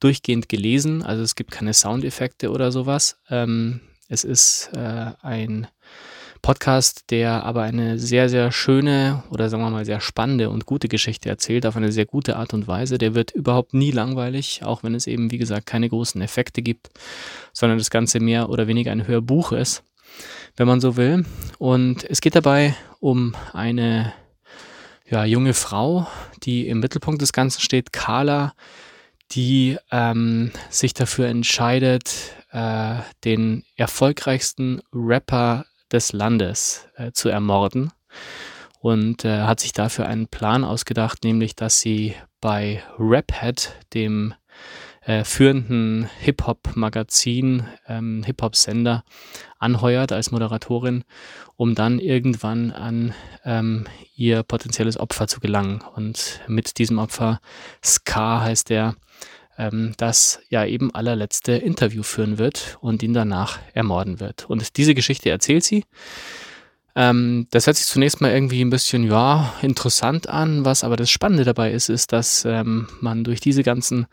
durchgehend gelesen, also es gibt keine Soundeffekte oder sowas. Ähm, es ist äh, ein Podcast, der aber eine sehr, sehr schöne oder sagen wir mal sehr spannende und gute Geschichte erzählt, auf eine sehr gute Art und Weise. Der wird überhaupt nie langweilig, auch wenn es eben, wie gesagt, keine großen Effekte gibt, sondern das Ganze mehr oder weniger ein Hörbuch ist, wenn man so will. Und es geht dabei um eine ja, junge Frau, die im Mittelpunkt des Ganzen steht, Carla, die ähm, sich dafür entscheidet, äh, den erfolgreichsten Rapper des Landes äh, zu ermorden und äh, hat sich dafür einen Plan ausgedacht, nämlich dass sie bei Raphead, dem äh, führenden Hip-Hop-Magazin, ähm, Hip-Hop-Sender, anheuert als Moderatorin, um dann irgendwann an ähm, ihr potenzielles Opfer zu gelangen. Und mit diesem Opfer, Ska heißt der, ähm, das ja eben allerletzte Interview führen wird und ihn danach ermorden wird. Und diese Geschichte erzählt sie. Ähm, das hört sich zunächst mal irgendwie ein bisschen, ja, interessant an. Was aber das Spannende dabei ist, ist, dass ähm, man durch diese ganzen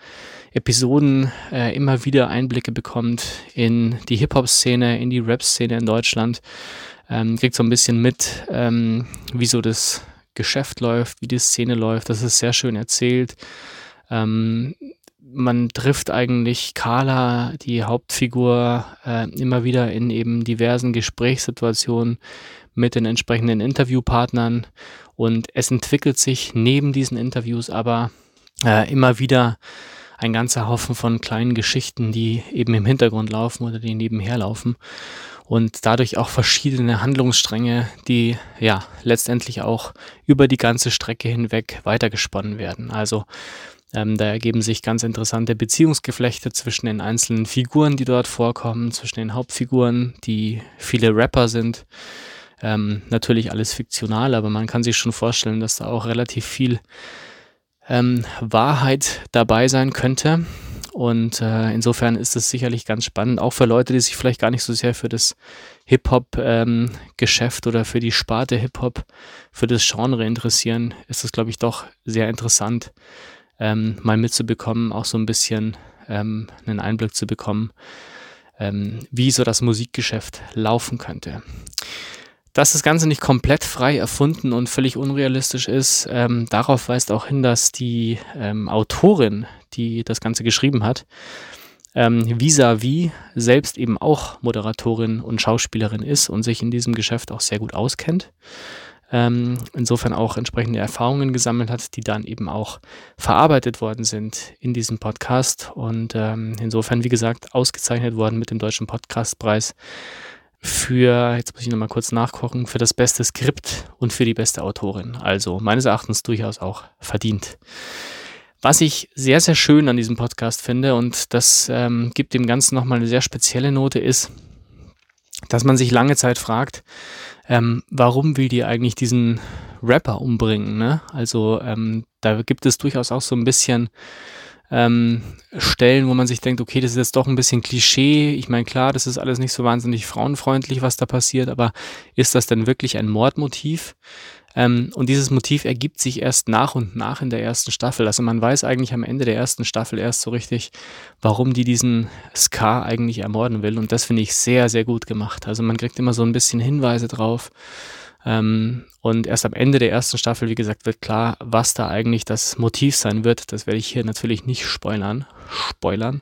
Episoden äh, immer wieder Einblicke bekommt in die Hip-Hop-Szene, in die Rap-Szene in Deutschland. Ähm, kriegt so ein bisschen mit, ähm, wie so das Geschäft läuft, wie die Szene läuft. Das ist sehr schön erzählt. Ähm, man trifft eigentlich Carla, die Hauptfigur, äh, immer wieder in eben diversen Gesprächssituationen mit den entsprechenden Interviewpartnern und es entwickelt sich neben diesen Interviews aber äh, immer wieder ein ganzer Haufen von kleinen Geschichten, die eben im Hintergrund laufen oder die nebenher laufen und dadurch auch verschiedene Handlungsstränge, die ja letztendlich auch über die ganze Strecke hinweg weitergesponnen werden. Also ähm, da ergeben sich ganz interessante Beziehungsgeflechte zwischen den einzelnen Figuren, die dort vorkommen, zwischen den Hauptfiguren, die viele Rapper sind. Ähm, natürlich alles fiktional, aber man kann sich schon vorstellen, dass da auch relativ viel ähm, Wahrheit dabei sein könnte. Und äh, insofern ist es sicherlich ganz spannend, auch für Leute, die sich vielleicht gar nicht so sehr für das Hip-Hop-Geschäft ähm, oder für die Sparte Hip-Hop, für das Genre interessieren, ist es, glaube ich, doch sehr interessant, ähm, mal mitzubekommen, auch so ein bisschen ähm, einen Einblick zu bekommen, ähm, wie so das Musikgeschäft laufen könnte. Dass das Ganze nicht komplett frei erfunden und völlig unrealistisch ist, ähm, darauf weist auch hin, dass die ähm, Autorin, die das Ganze geschrieben hat, ähm, vis-à-vis selbst eben auch Moderatorin und Schauspielerin ist und sich in diesem Geschäft auch sehr gut auskennt ähm, insofern auch entsprechende Erfahrungen gesammelt hat, die dann eben auch verarbeitet worden sind in diesem Podcast und ähm, insofern, wie gesagt, ausgezeichnet worden mit dem Deutschen Podcastpreis für, jetzt muss ich nochmal kurz nachgucken, für das beste Skript und für die beste Autorin. Also meines Erachtens durchaus auch verdient. Was ich sehr, sehr schön an diesem Podcast finde und das ähm, gibt dem Ganzen nochmal eine sehr spezielle Note ist, dass man sich lange Zeit fragt, ähm, warum will die eigentlich diesen Rapper umbringen? Ne? Also ähm, da gibt es durchaus auch so ein bisschen ähm, Stellen, wo man sich denkt, okay, das ist jetzt doch ein bisschen Klischee. Ich meine, klar, das ist alles nicht so wahnsinnig frauenfreundlich, was da passiert, aber ist das denn wirklich ein Mordmotiv? Ähm, und dieses Motiv ergibt sich erst nach und nach in der ersten Staffel. Also man weiß eigentlich am Ende der ersten Staffel erst so richtig, warum die diesen Scar eigentlich ermorden will. Und das finde ich sehr, sehr gut gemacht. Also man kriegt immer so ein bisschen Hinweise drauf. Ähm, und erst am Ende der ersten Staffel, wie gesagt, wird klar, was da eigentlich das Motiv sein wird. Das werde ich hier natürlich nicht spoilern. Spoilern.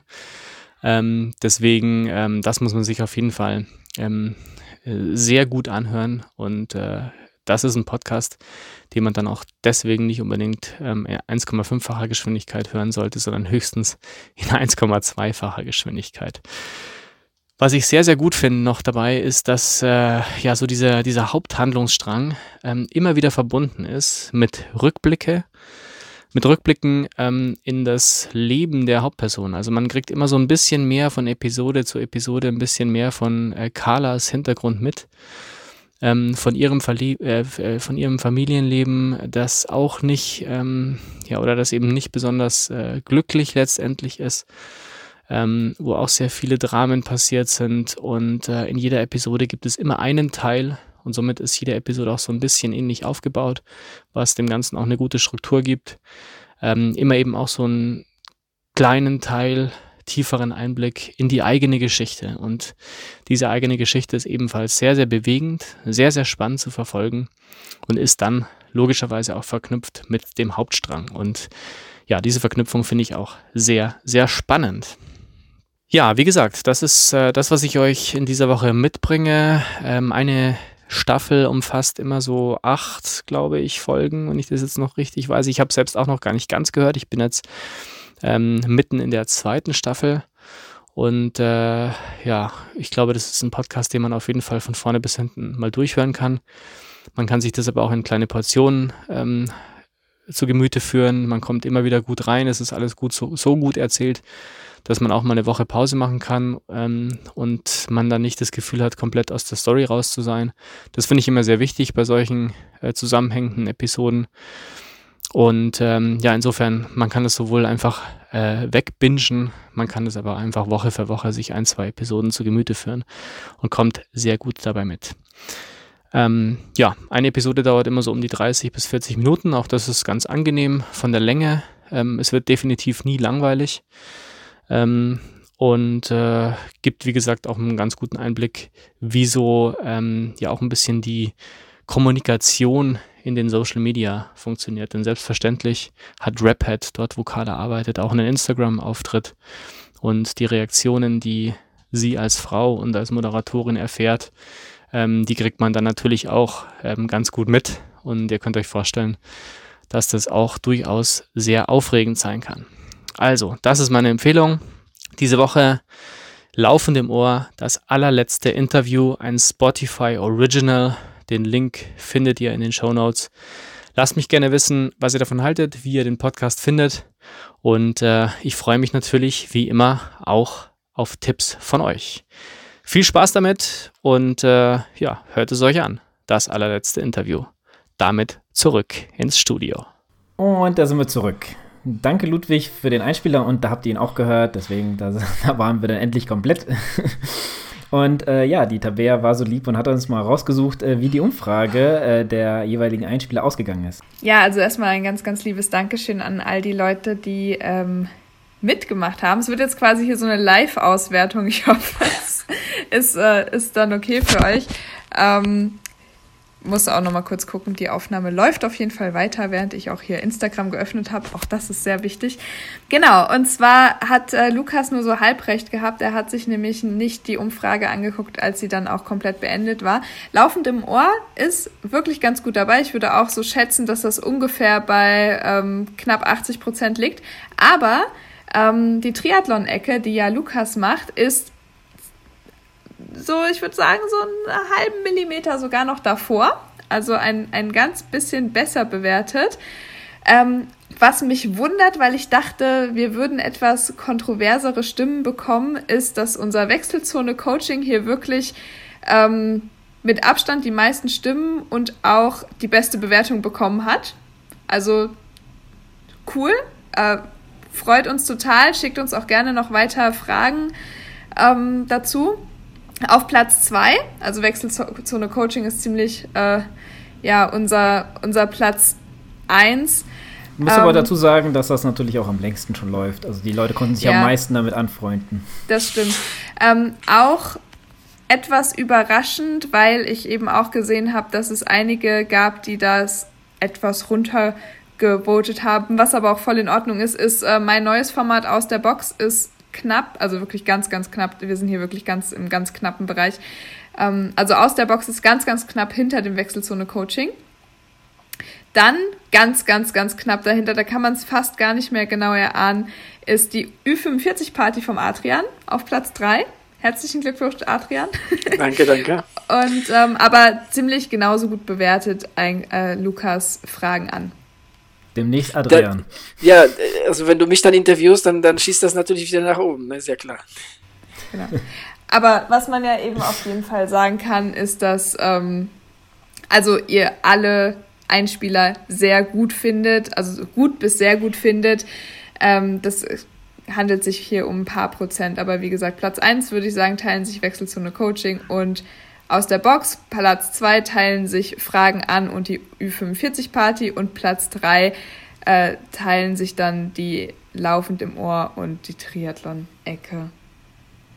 Ähm, deswegen, ähm, das muss man sich auf jeden Fall ähm, äh, sehr gut anhören und äh, das ist ein Podcast, den man dann auch deswegen nicht unbedingt ähm, 1,5-facher Geschwindigkeit hören sollte, sondern höchstens in 1,2-facher Geschwindigkeit. Was ich sehr, sehr gut finde noch dabei ist, dass äh, ja so dieser, dieser Haupthandlungsstrang ähm, immer wieder verbunden ist mit Rückblicke, mit Rückblicken ähm, in das Leben der Hauptperson. Also man kriegt immer so ein bisschen mehr von Episode zu Episode, ein bisschen mehr von äh, Carlas Hintergrund mit ähm, von, ihrem Verlie äh, äh, von ihrem Familienleben, das auch nicht, ähm, ja, oder das eben nicht besonders äh, glücklich letztendlich ist, ähm, wo auch sehr viele Dramen passiert sind. Und äh, in jeder Episode gibt es immer einen Teil, und somit ist jede Episode auch so ein bisschen ähnlich aufgebaut, was dem Ganzen auch eine gute Struktur gibt. Ähm, immer eben auch so einen kleinen Teil tieferen Einblick in die eigene Geschichte. Und diese eigene Geschichte ist ebenfalls sehr, sehr bewegend, sehr, sehr spannend zu verfolgen und ist dann logischerweise auch verknüpft mit dem Hauptstrang. Und ja, diese Verknüpfung finde ich auch sehr, sehr spannend. Ja, wie gesagt, das ist äh, das, was ich euch in dieser Woche mitbringe. Ähm, eine Staffel umfasst immer so acht, glaube ich, Folgen, wenn ich das jetzt noch richtig weiß. Ich habe selbst auch noch gar nicht ganz gehört. Ich bin jetzt ähm, mitten in der zweiten Staffel. Und äh, ja, ich glaube, das ist ein Podcast, den man auf jeden Fall von vorne bis hinten mal durchhören kann. Man kann sich das aber auch in kleine Portionen ähm, zu Gemüte führen. Man kommt immer wieder gut rein. Es ist alles gut so, so gut erzählt, dass man auch mal eine Woche Pause machen kann ähm, und man dann nicht das Gefühl hat, komplett aus der Story raus zu sein. Das finde ich immer sehr wichtig bei solchen äh, zusammenhängenden Episoden. Und ähm, ja, insofern, man kann es sowohl einfach äh, wegbingen, man kann es aber einfach Woche für Woche sich ein, zwei Episoden zu Gemüte führen und kommt sehr gut dabei mit. Ähm, ja, eine Episode dauert immer so um die 30 bis 40 Minuten, auch das ist ganz angenehm von der Länge. Ähm, es wird definitiv nie langweilig ähm, und äh, gibt, wie gesagt, auch einen ganz guten Einblick, wieso ähm, ja auch ein bisschen die Kommunikation in den Social Media funktioniert. Denn selbstverständlich hat Raphead dort, wo Carla arbeitet, auch einen Instagram-Auftritt. Und die Reaktionen, die sie als Frau und als Moderatorin erfährt, ähm, die kriegt man dann natürlich auch ähm, ganz gut mit. Und ihr könnt euch vorstellen, dass das auch durchaus sehr aufregend sein kann. Also, das ist meine Empfehlung. Diese Woche laufend im Ohr das allerletzte Interview, ein Spotify Original den Link findet ihr in den Show Notes. Lasst mich gerne wissen, was ihr davon haltet, wie ihr den Podcast findet. Und äh, ich freue mich natürlich, wie immer, auch auf Tipps von euch. Viel Spaß damit und äh, ja, hört es euch an. Das allerletzte Interview. Damit zurück ins Studio. Und da sind wir zurück. Danke Ludwig für den Einspieler und da habt ihr ihn auch gehört, deswegen da, da waren wir dann endlich komplett. Und äh, ja, die Tabea war so lieb und hat uns mal rausgesucht, äh, wie die Umfrage äh, der jeweiligen Einspieler ausgegangen ist. Ja, also erstmal ein ganz, ganz liebes Dankeschön an all die Leute, die ähm, mitgemacht haben. Es wird jetzt quasi hier so eine Live-Auswertung. Ich hoffe, es ist, äh, ist dann okay für euch. Ähm, musste auch noch mal kurz gucken, die Aufnahme läuft auf jeden Fall weiter, während ich auch hier Instagram geöffnet habe. Auch das ist sehr wichtig. Genau, und zwar hat äh, Lukas nur so halb recht gehabt. Er hat sich nämlich nicht die Umfrage angeguckt, als sie dann auch komplett beendet war. Laufend im Ohr ist wirklich ganz gut dabei. Ich würde auch so schätzen, dass das ungefähr bei ähm, knapp 80 Prozent liegt. Aber ähm, die Triathlon-Ecke, die ja Lukas macht, ist so, ich würde sagen, so einen halben Millimeter sogar noch davor. Also ein, ein ganz bisschen besser bewertet. Ähm, was mich wundert, weil ich dachte, wir würden etwas kontroversere Stimmen bekommen, ist, dass unser Wechselzone-Coaching hier wirklich ähm, mit Abstand die meisten Stimmen und auch die beste Bewertung bekommen hat. Also cool, äh, freut uns total, schickt uns auch gerne noch weiter Fragen ähm, dazu. Auf Platz 2, also Wechselzone Coaching ist ziemlich äh, ja, unser, unser Platz 1. Ich muss ähm, aber dazu sagen, dass das natürlich auch am längsten schon läuft. Also die Leute konnten sich ja, am meisten damit anfreunden. Das stimmt. Ähm, auch etwas überraschend, weil ich eben auch gesehen habe, dass es einige gab, die das etwas runtergevotet haben, was aber auch voll in Ordnung ist, ist äh, mein neues Format aus der Box ist knapp, also wirklich ganz, ganz knapp. Wir sind hier wirklich ganz im ganz knappen Bereich. Ähm, also aus der Box ist ganz, ganz knapp hinter dem Wechselzone Coaching. Dann ganz, ganz, ganz knapp dahinter, da kann man es fast gar nicht mehr genau erahnen, ist die Ü45-Party vom Adrian auf Platz 3. Herzlichen Glückwunsch, Adrian. Danke, danke. Und ähm, aber ziemlich genauso gut bewertet ein, äh, Lukas Fragen an. Demnächst Adrian. Da, ja, also wenn du mich dann interviewst, dann, dann schießt das natürlich wieder nach oben, ne? ist ja klar. Genau. Aber was man ja eben auf jeden Fall sagen kann, ist, dass ähm, also ihr alle Einspieler sehr gut findet, also gut bis sehr gut findet. Ähm, das handelt sich hier um ein paar Prozent, aber wie gesagt, Platz 1 würde ich sagen, teilen sich Wechselzone Coaching und aus der Box. Platz 2 teilen sich Fragen an und die Ü45 Party und Platz 3 äh, teilen sich dann die Laufend im Ohr und die Triathlon-Ecke.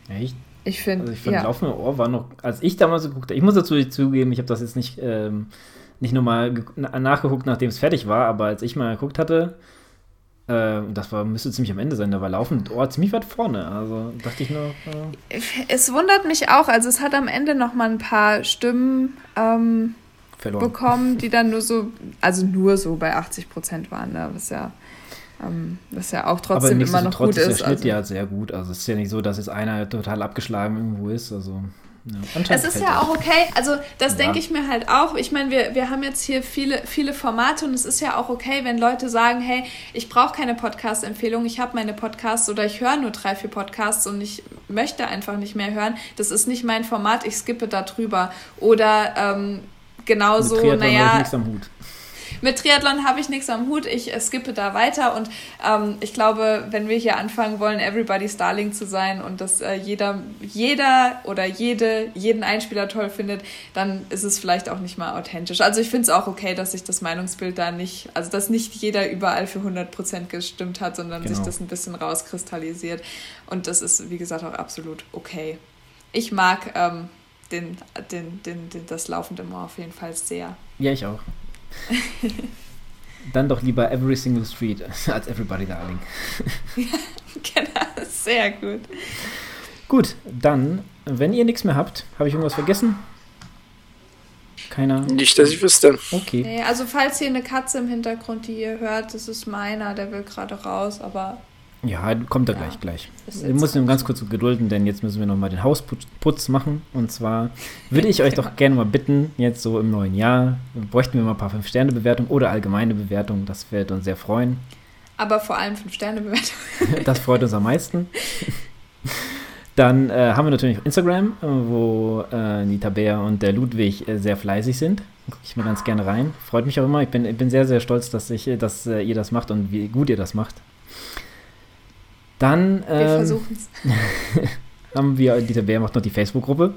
Echt? Ich finde, also ich ja. Laufend im Ohr war noch, als ich damals geguckt habe, ich muss dazu zugeben, ich habe das jetzt nicht, ähm, nicht nochmal nachgeguckt, nachdem es fertig war, aber als ich mal geguckt hatte, äh, das war, müsste ziemlich am Ende sein, da war laufend oh, ziemlich weit vorne. Also dachte ich nur. Äh es wundert mich auch, also es hat am Ende noch mal ein paar Stimmen ähm, bekommen, die dann nur so, also nur so bei 80 Prozent waren, ne? was ja. Ähm, was ja auch trotzdem immer noch gut ist. ist der Schnitt also. ja sehr gut. Also es ist ja nicht so, dass jetzt einer total abgeschlagen irgendwo ist. Also ja, es ist ja auch okay, also das ja. denke ich mir halt auch. Ich meine, wir, wir haben jetzt hier viele, viele Formate und es ist ja auch okay, wenn Leute sagen, hey, ich brauche keine Podcast-Empfehlung, ich habe meine Podcasts oder ich höre nur drei, vier Podcasts und ich möchte einfach nicht mehr hören. Das ist nicht mein Format, ich skippe da drüber. Oder ähm, genauso, naja. Nichts am Hut mit Triathlon habe ich nichts am Hut. Ich äh, skippe da weiter und ähm, ich glaube, wenn wir hier anfangen wollen, Everybody's Darling zu sein und dass äh, jeder, jeder oder jede jeden Einspieler toll findet, dann ist es vielleicht auch nicht mal authentisch. Also ich finde es auch okay, dass sich das Meinungsbild da nicht, also dass nicht jeder überall für 100% gestimmt hat, sondern genau. sich das ein bisschen rauskristallisiert. Und das ist, wie gesagt, auch absolut okay. Ich mag ähm, den, den, den, den, das laufende Moor auf jeden Fall sehr. Ja, ich auch. Dann doch lieber Every Single Street als Everybody Darling. ja, genau, sehr gut. Gut, dann, wenn ihr nichts mehr habt, habe ich irgendwas vergessen? Keiner? Nicht, dass ich wüsste. Okay. Nee, also falls hier eine Katze im Hintergrund, die ihr hört, das ist meiner, der will gerade raus, aber ja, kommt er ja, gleich, gleich. Wir müssen uns ganz kurz gedulden, denn jetzt müssen wir nochmal den Hausputz machen. Und zwar würde ich euch doch gerne mal bitten, jetzt so im neuen Jahr, bräuchten wir mal ein paar 5-Sterne-Bewertungen oder allgemeine Bewertungen. Das wird uns sehr freuen. Aber vor allem 5-Sterne-Bewertungen. das freut uns am meisten. Dann äh, haben wir natürlich Instagram, wo äh, die Tabea und der Ludwig äh, sehr fleißig sind. Gucke ich mal ganz gerne rein. Freut mich auch immer. Ich bin, ich bin sehr, sehr stolz, dass, ich, dass äh, ihr das macht und wie gut ihr das macht. Dann wir ähm, haben wir, Dieter Bär macht noch die Facebook-Gruppe.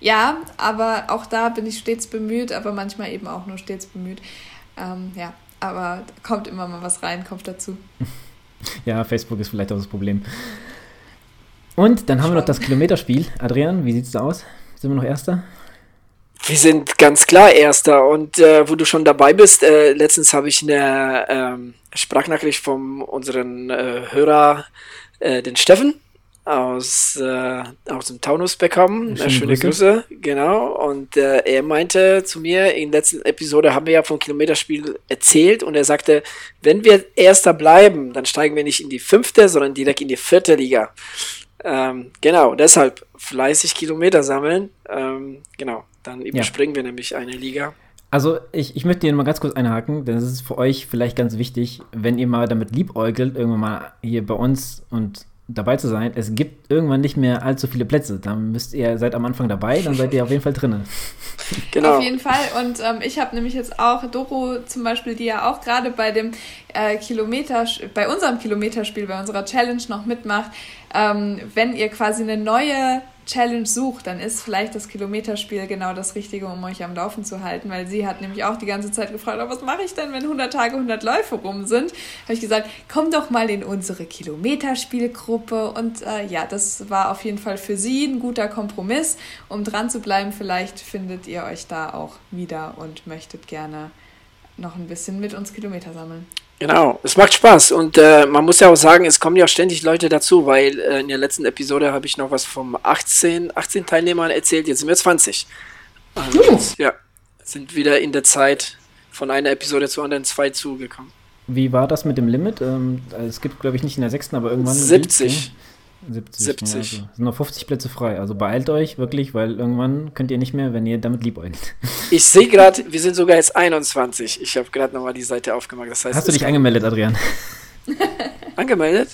Ja, aber auch da bin ich stets bemüht, aber manchmal eben auch nur stets bemüht. Ähm, ja, aber kommt immer mal was rein, kommt dazu. ja, Facebook ist vielleicht auch das Problem. Und dann haben Schon. wir noch das Kilometerspiel. Adrian, wie sieht es da aus? Sind wir noch Erster? Wir sind ganz klar Erster und äh, wo du schon dabei bist, äh, letztens habe ich eine ähm, Sprachnachricht von unseren äh, Hörer, äh, den Steffen aus, äh, aus dem Taunus bekommen. Schöne, Schöne Grüße. Grüße. genau. Und äh, er meinte zu mir, in der letzten Episode haben wir ja vom Kilometerspiel erzählt und er sagte, wenn wir Erster bleiben, dann steigen wir nicht in die fünfte, sondern direkt in die vierte Liga. Ähm, genau, deshalb fleißig Kilometer sammeln. Ähm, genau, dann überspringen ja. wir nämlich eine Liga. Also ich, ich möchte hier mal ganz kurz einhaken, denn es ist für euch vielleicht ganz wichtig, wenn ihr mal damit liebäugelt, irgendwann mal hier bei uns und dabei zu sein. Es gibt irgendwann nicht mehr allzu viele Plätze. Dann müsst ihr seid am Anfang dabei, dann seid ihr auf jeden Fall drinnen. Genau. Auf jeden Fall. Und ähm, ich habe nämlich jetzt auch Doro zum Beispiel, die ja auch gerade bei dem äh, Kilometer, bei unserem Kilometerspiel, bei unserer Challenge noch mitmacht. ähm, wenn ihr quasi eine neue Challenge sucht, dann ist vielleicht das Kilometerspiel genau das Richtige, um euch am Laufen zu halten, weil sie hat nämlich auch die ganze Zeit gefragt, oh, was mache ich denn, wenn 100 Tage 100 Läufe rum sind? Habe ich gesagt, komm doch mal in unsere Kilometerspielgruppe und äh, ja, das war auf jeden Fall für sie ein guter Kompromiss, um dran zu bleiben. Vielleicht findet ihr euch da auch wieder und möchtet gerne noch ein bisschen mit uns Kilometer sammeln. Genau, es macht Spaß und äh, man muss ja auch sagen, es kommen ja auch ständig Leute dazu, weil äh, in der letzten Episode habe ich noch was vom 18, 18 Teilnehmern erzählt, jetzt sind wir 20. Und, uh. Ja, sind wieder in der Zeit von einer Episode zur anderen zwei zugekommen. Wie war das mit dem Limit? Ähm, es gibt, glaube ich, nicht in der sechsten, aber irgendwann. 70. 70. 70. Ja, also sind noch 50 Plätze frei. Also beeilt euch wirklich, weil irgendwann könnt ihr nicht mehr, wenn ihr damit liebäugelt. Ich sehe gerade, wir sind sogar jetzt 21. Ich habe gerade nochmal die Seite aufgemacht. Das heißt, hast du dich angemeldet, Adrian? Angemeldet?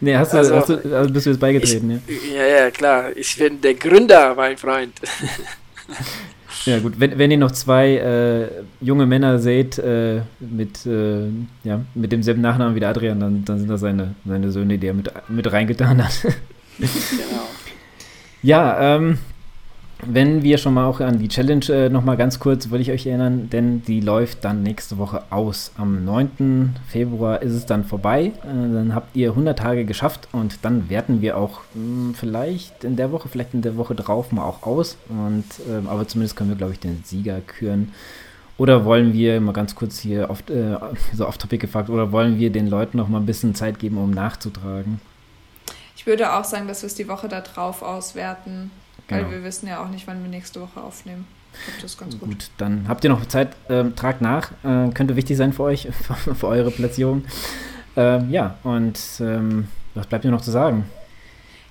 Nee, hast du, also, hast du, also bist du jetzt beigetreten, ich, ja? Ja, ja, klar. Ich bin der Gründer, mein Freund. Ja, gut, wenn, wenn ihr noch zwei äh, junge Männer seht äh, mit, äh, ja, mit demselben Nachnamen wie der Adrian, dann, dann sind das seine, seine Söhne, die er mit, mit reingetan hat. genau. Ja, ähm, wenn wir schon mal auch an die Challenge äh, nochmal ganz kurz, will ich euch erinnern, denn die läuft dann nächste Woche aus. Am 9. Februar ist es dann vorbei. Äh, dann habt ihr 100 Tage geschafft und dann werten wir auch mh, hm, vielleicht in der Woche, vielleicht in der Woche drauf mal auch aus. Und, äh, aber zumindest können wir, glaube ich, den Sieger küren. Oder wollen wir, mal ganz kurz hier oft, äh, so off-topic gefragt, oder wollen wir den Leuten noch mal ein bisschen Zeit geben, um nachzutragen? Ich würde auch sagen, dass wir es die Woche da drauf auswerten. Genau. Weil wir wissen ja auch nicht, wann wir nächste Woche aufnehmen. Ich glaube, das ist ganz gut. Gut, dann habt ihr noch Zeit, ähm, tragt nach. Äh, könnte wichtig sein für euch, für eure Platzierung. Ähm, ja, und ähm, was bleibt mir noch zu sagen?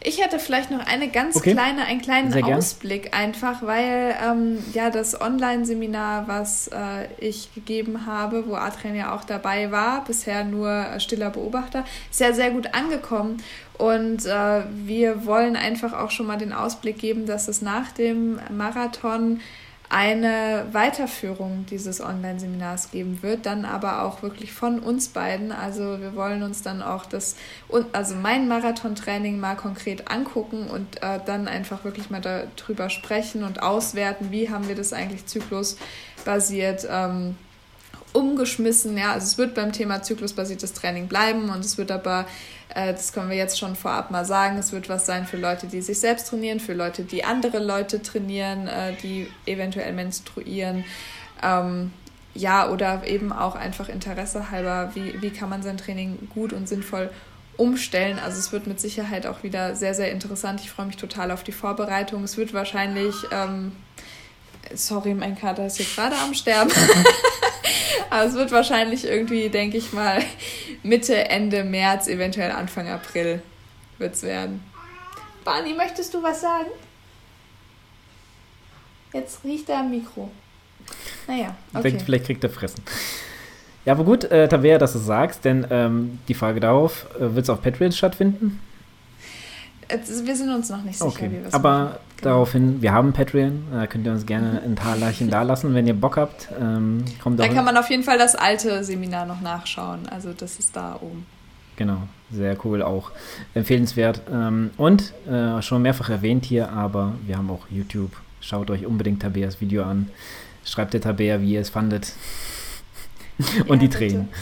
Ich hätte vielleicht noch eine ganz okay. kleine, einen kleinen Ausblick einfach, weil ähm, ja das Online-Seminar, was äh, ich gegeben habe, wo Adrian ja auch dabei war, bisher nur äh, stiller Beobachter, ist ja sehr gut angekommen. Und äh, wir wollen einfach auch schon mal den Ausblick geben, dass es nach dem Marathon eine Weiterführung dieses Online-Seminars geben wird, dann aber auch wirklich von uns beiden. Also wir wollen uns dann auch das, also mein Marathon-Training mal konkret angucken und äh, dann einfach wirklich mal darüber sprechen und auswerten, wie haben wir das eigentlich zyklusbasiert ähm, umgeschmissen. Ja, also es wird beim Thema zyklusbasiertes Training bleiben und es wird aber äh, das können wir jetzt schon vorab mal sagen. Es wird was sein für Leute, die sich selbst trainieren, für Leute, die andere Leute trainieren, äh, die eventuell menstruieren. Ähm, ja, oder eben auch einfach Interesse halber, wie, wie kann man sein Training gut und sinnvoll umstellen. Also es wird mit Sicherheit auch wieder sehr, sehr interessant. Ich freue mich total auf die Vorbereitung. Es wird wahrscheinlich, ähm, sorry, mein Kater ist hier gerade am Sterben. Aber es wird wahrscheinlich irgendwie, denke ich mal, Mitte, Ende März, eventuell Anfang April wird es werden. Barney, möchtest du was sagen? Jetzt riecht er am Mikro. Naja, okay. Vielleicht, vielleicht kriegt er Fressen. Ja, aber gut, äh, Tabea, dass du sagst, denn ähm, die Frage darauf, äh, wird es auf Patreon stattfinden? wir sind uns noch nicht sicher, okay. wie wir es Aber machen. Genau. daraufhin, wir haben Patreon, da könnt ihr uns gerne ein Talerchen da lassen, wenn ihr Bock habt. Ähm, kommt Dann kann man auf jeden Fall das alte Seminar noch nachschauen. Also das ist da oben. Genau, sehr cool auch. Empfehlenswert. Ähm, und äh, schon mehrfach erwähnt hier, aber wir haben auch YouTube. Schaut euch unbedingt Tabeas Video an. Schreibt der Tabea, wie ihr es fandet. und ja, die Tränen.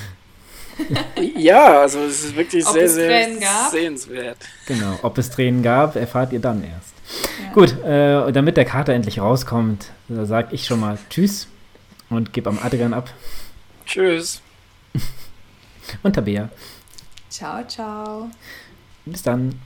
Ja, also es ist wirklich ob sehr, sehr sehenswert. Genau, ob es Tränen gab, erfahrt ihr dann erst. Gut, äh, damit der Kater endlich rauskommt, äh, sage ich schon mal Tschüss und gebe am Adrian ab. Tschüss. und Tabea. Ciao, ciao. Bis dann.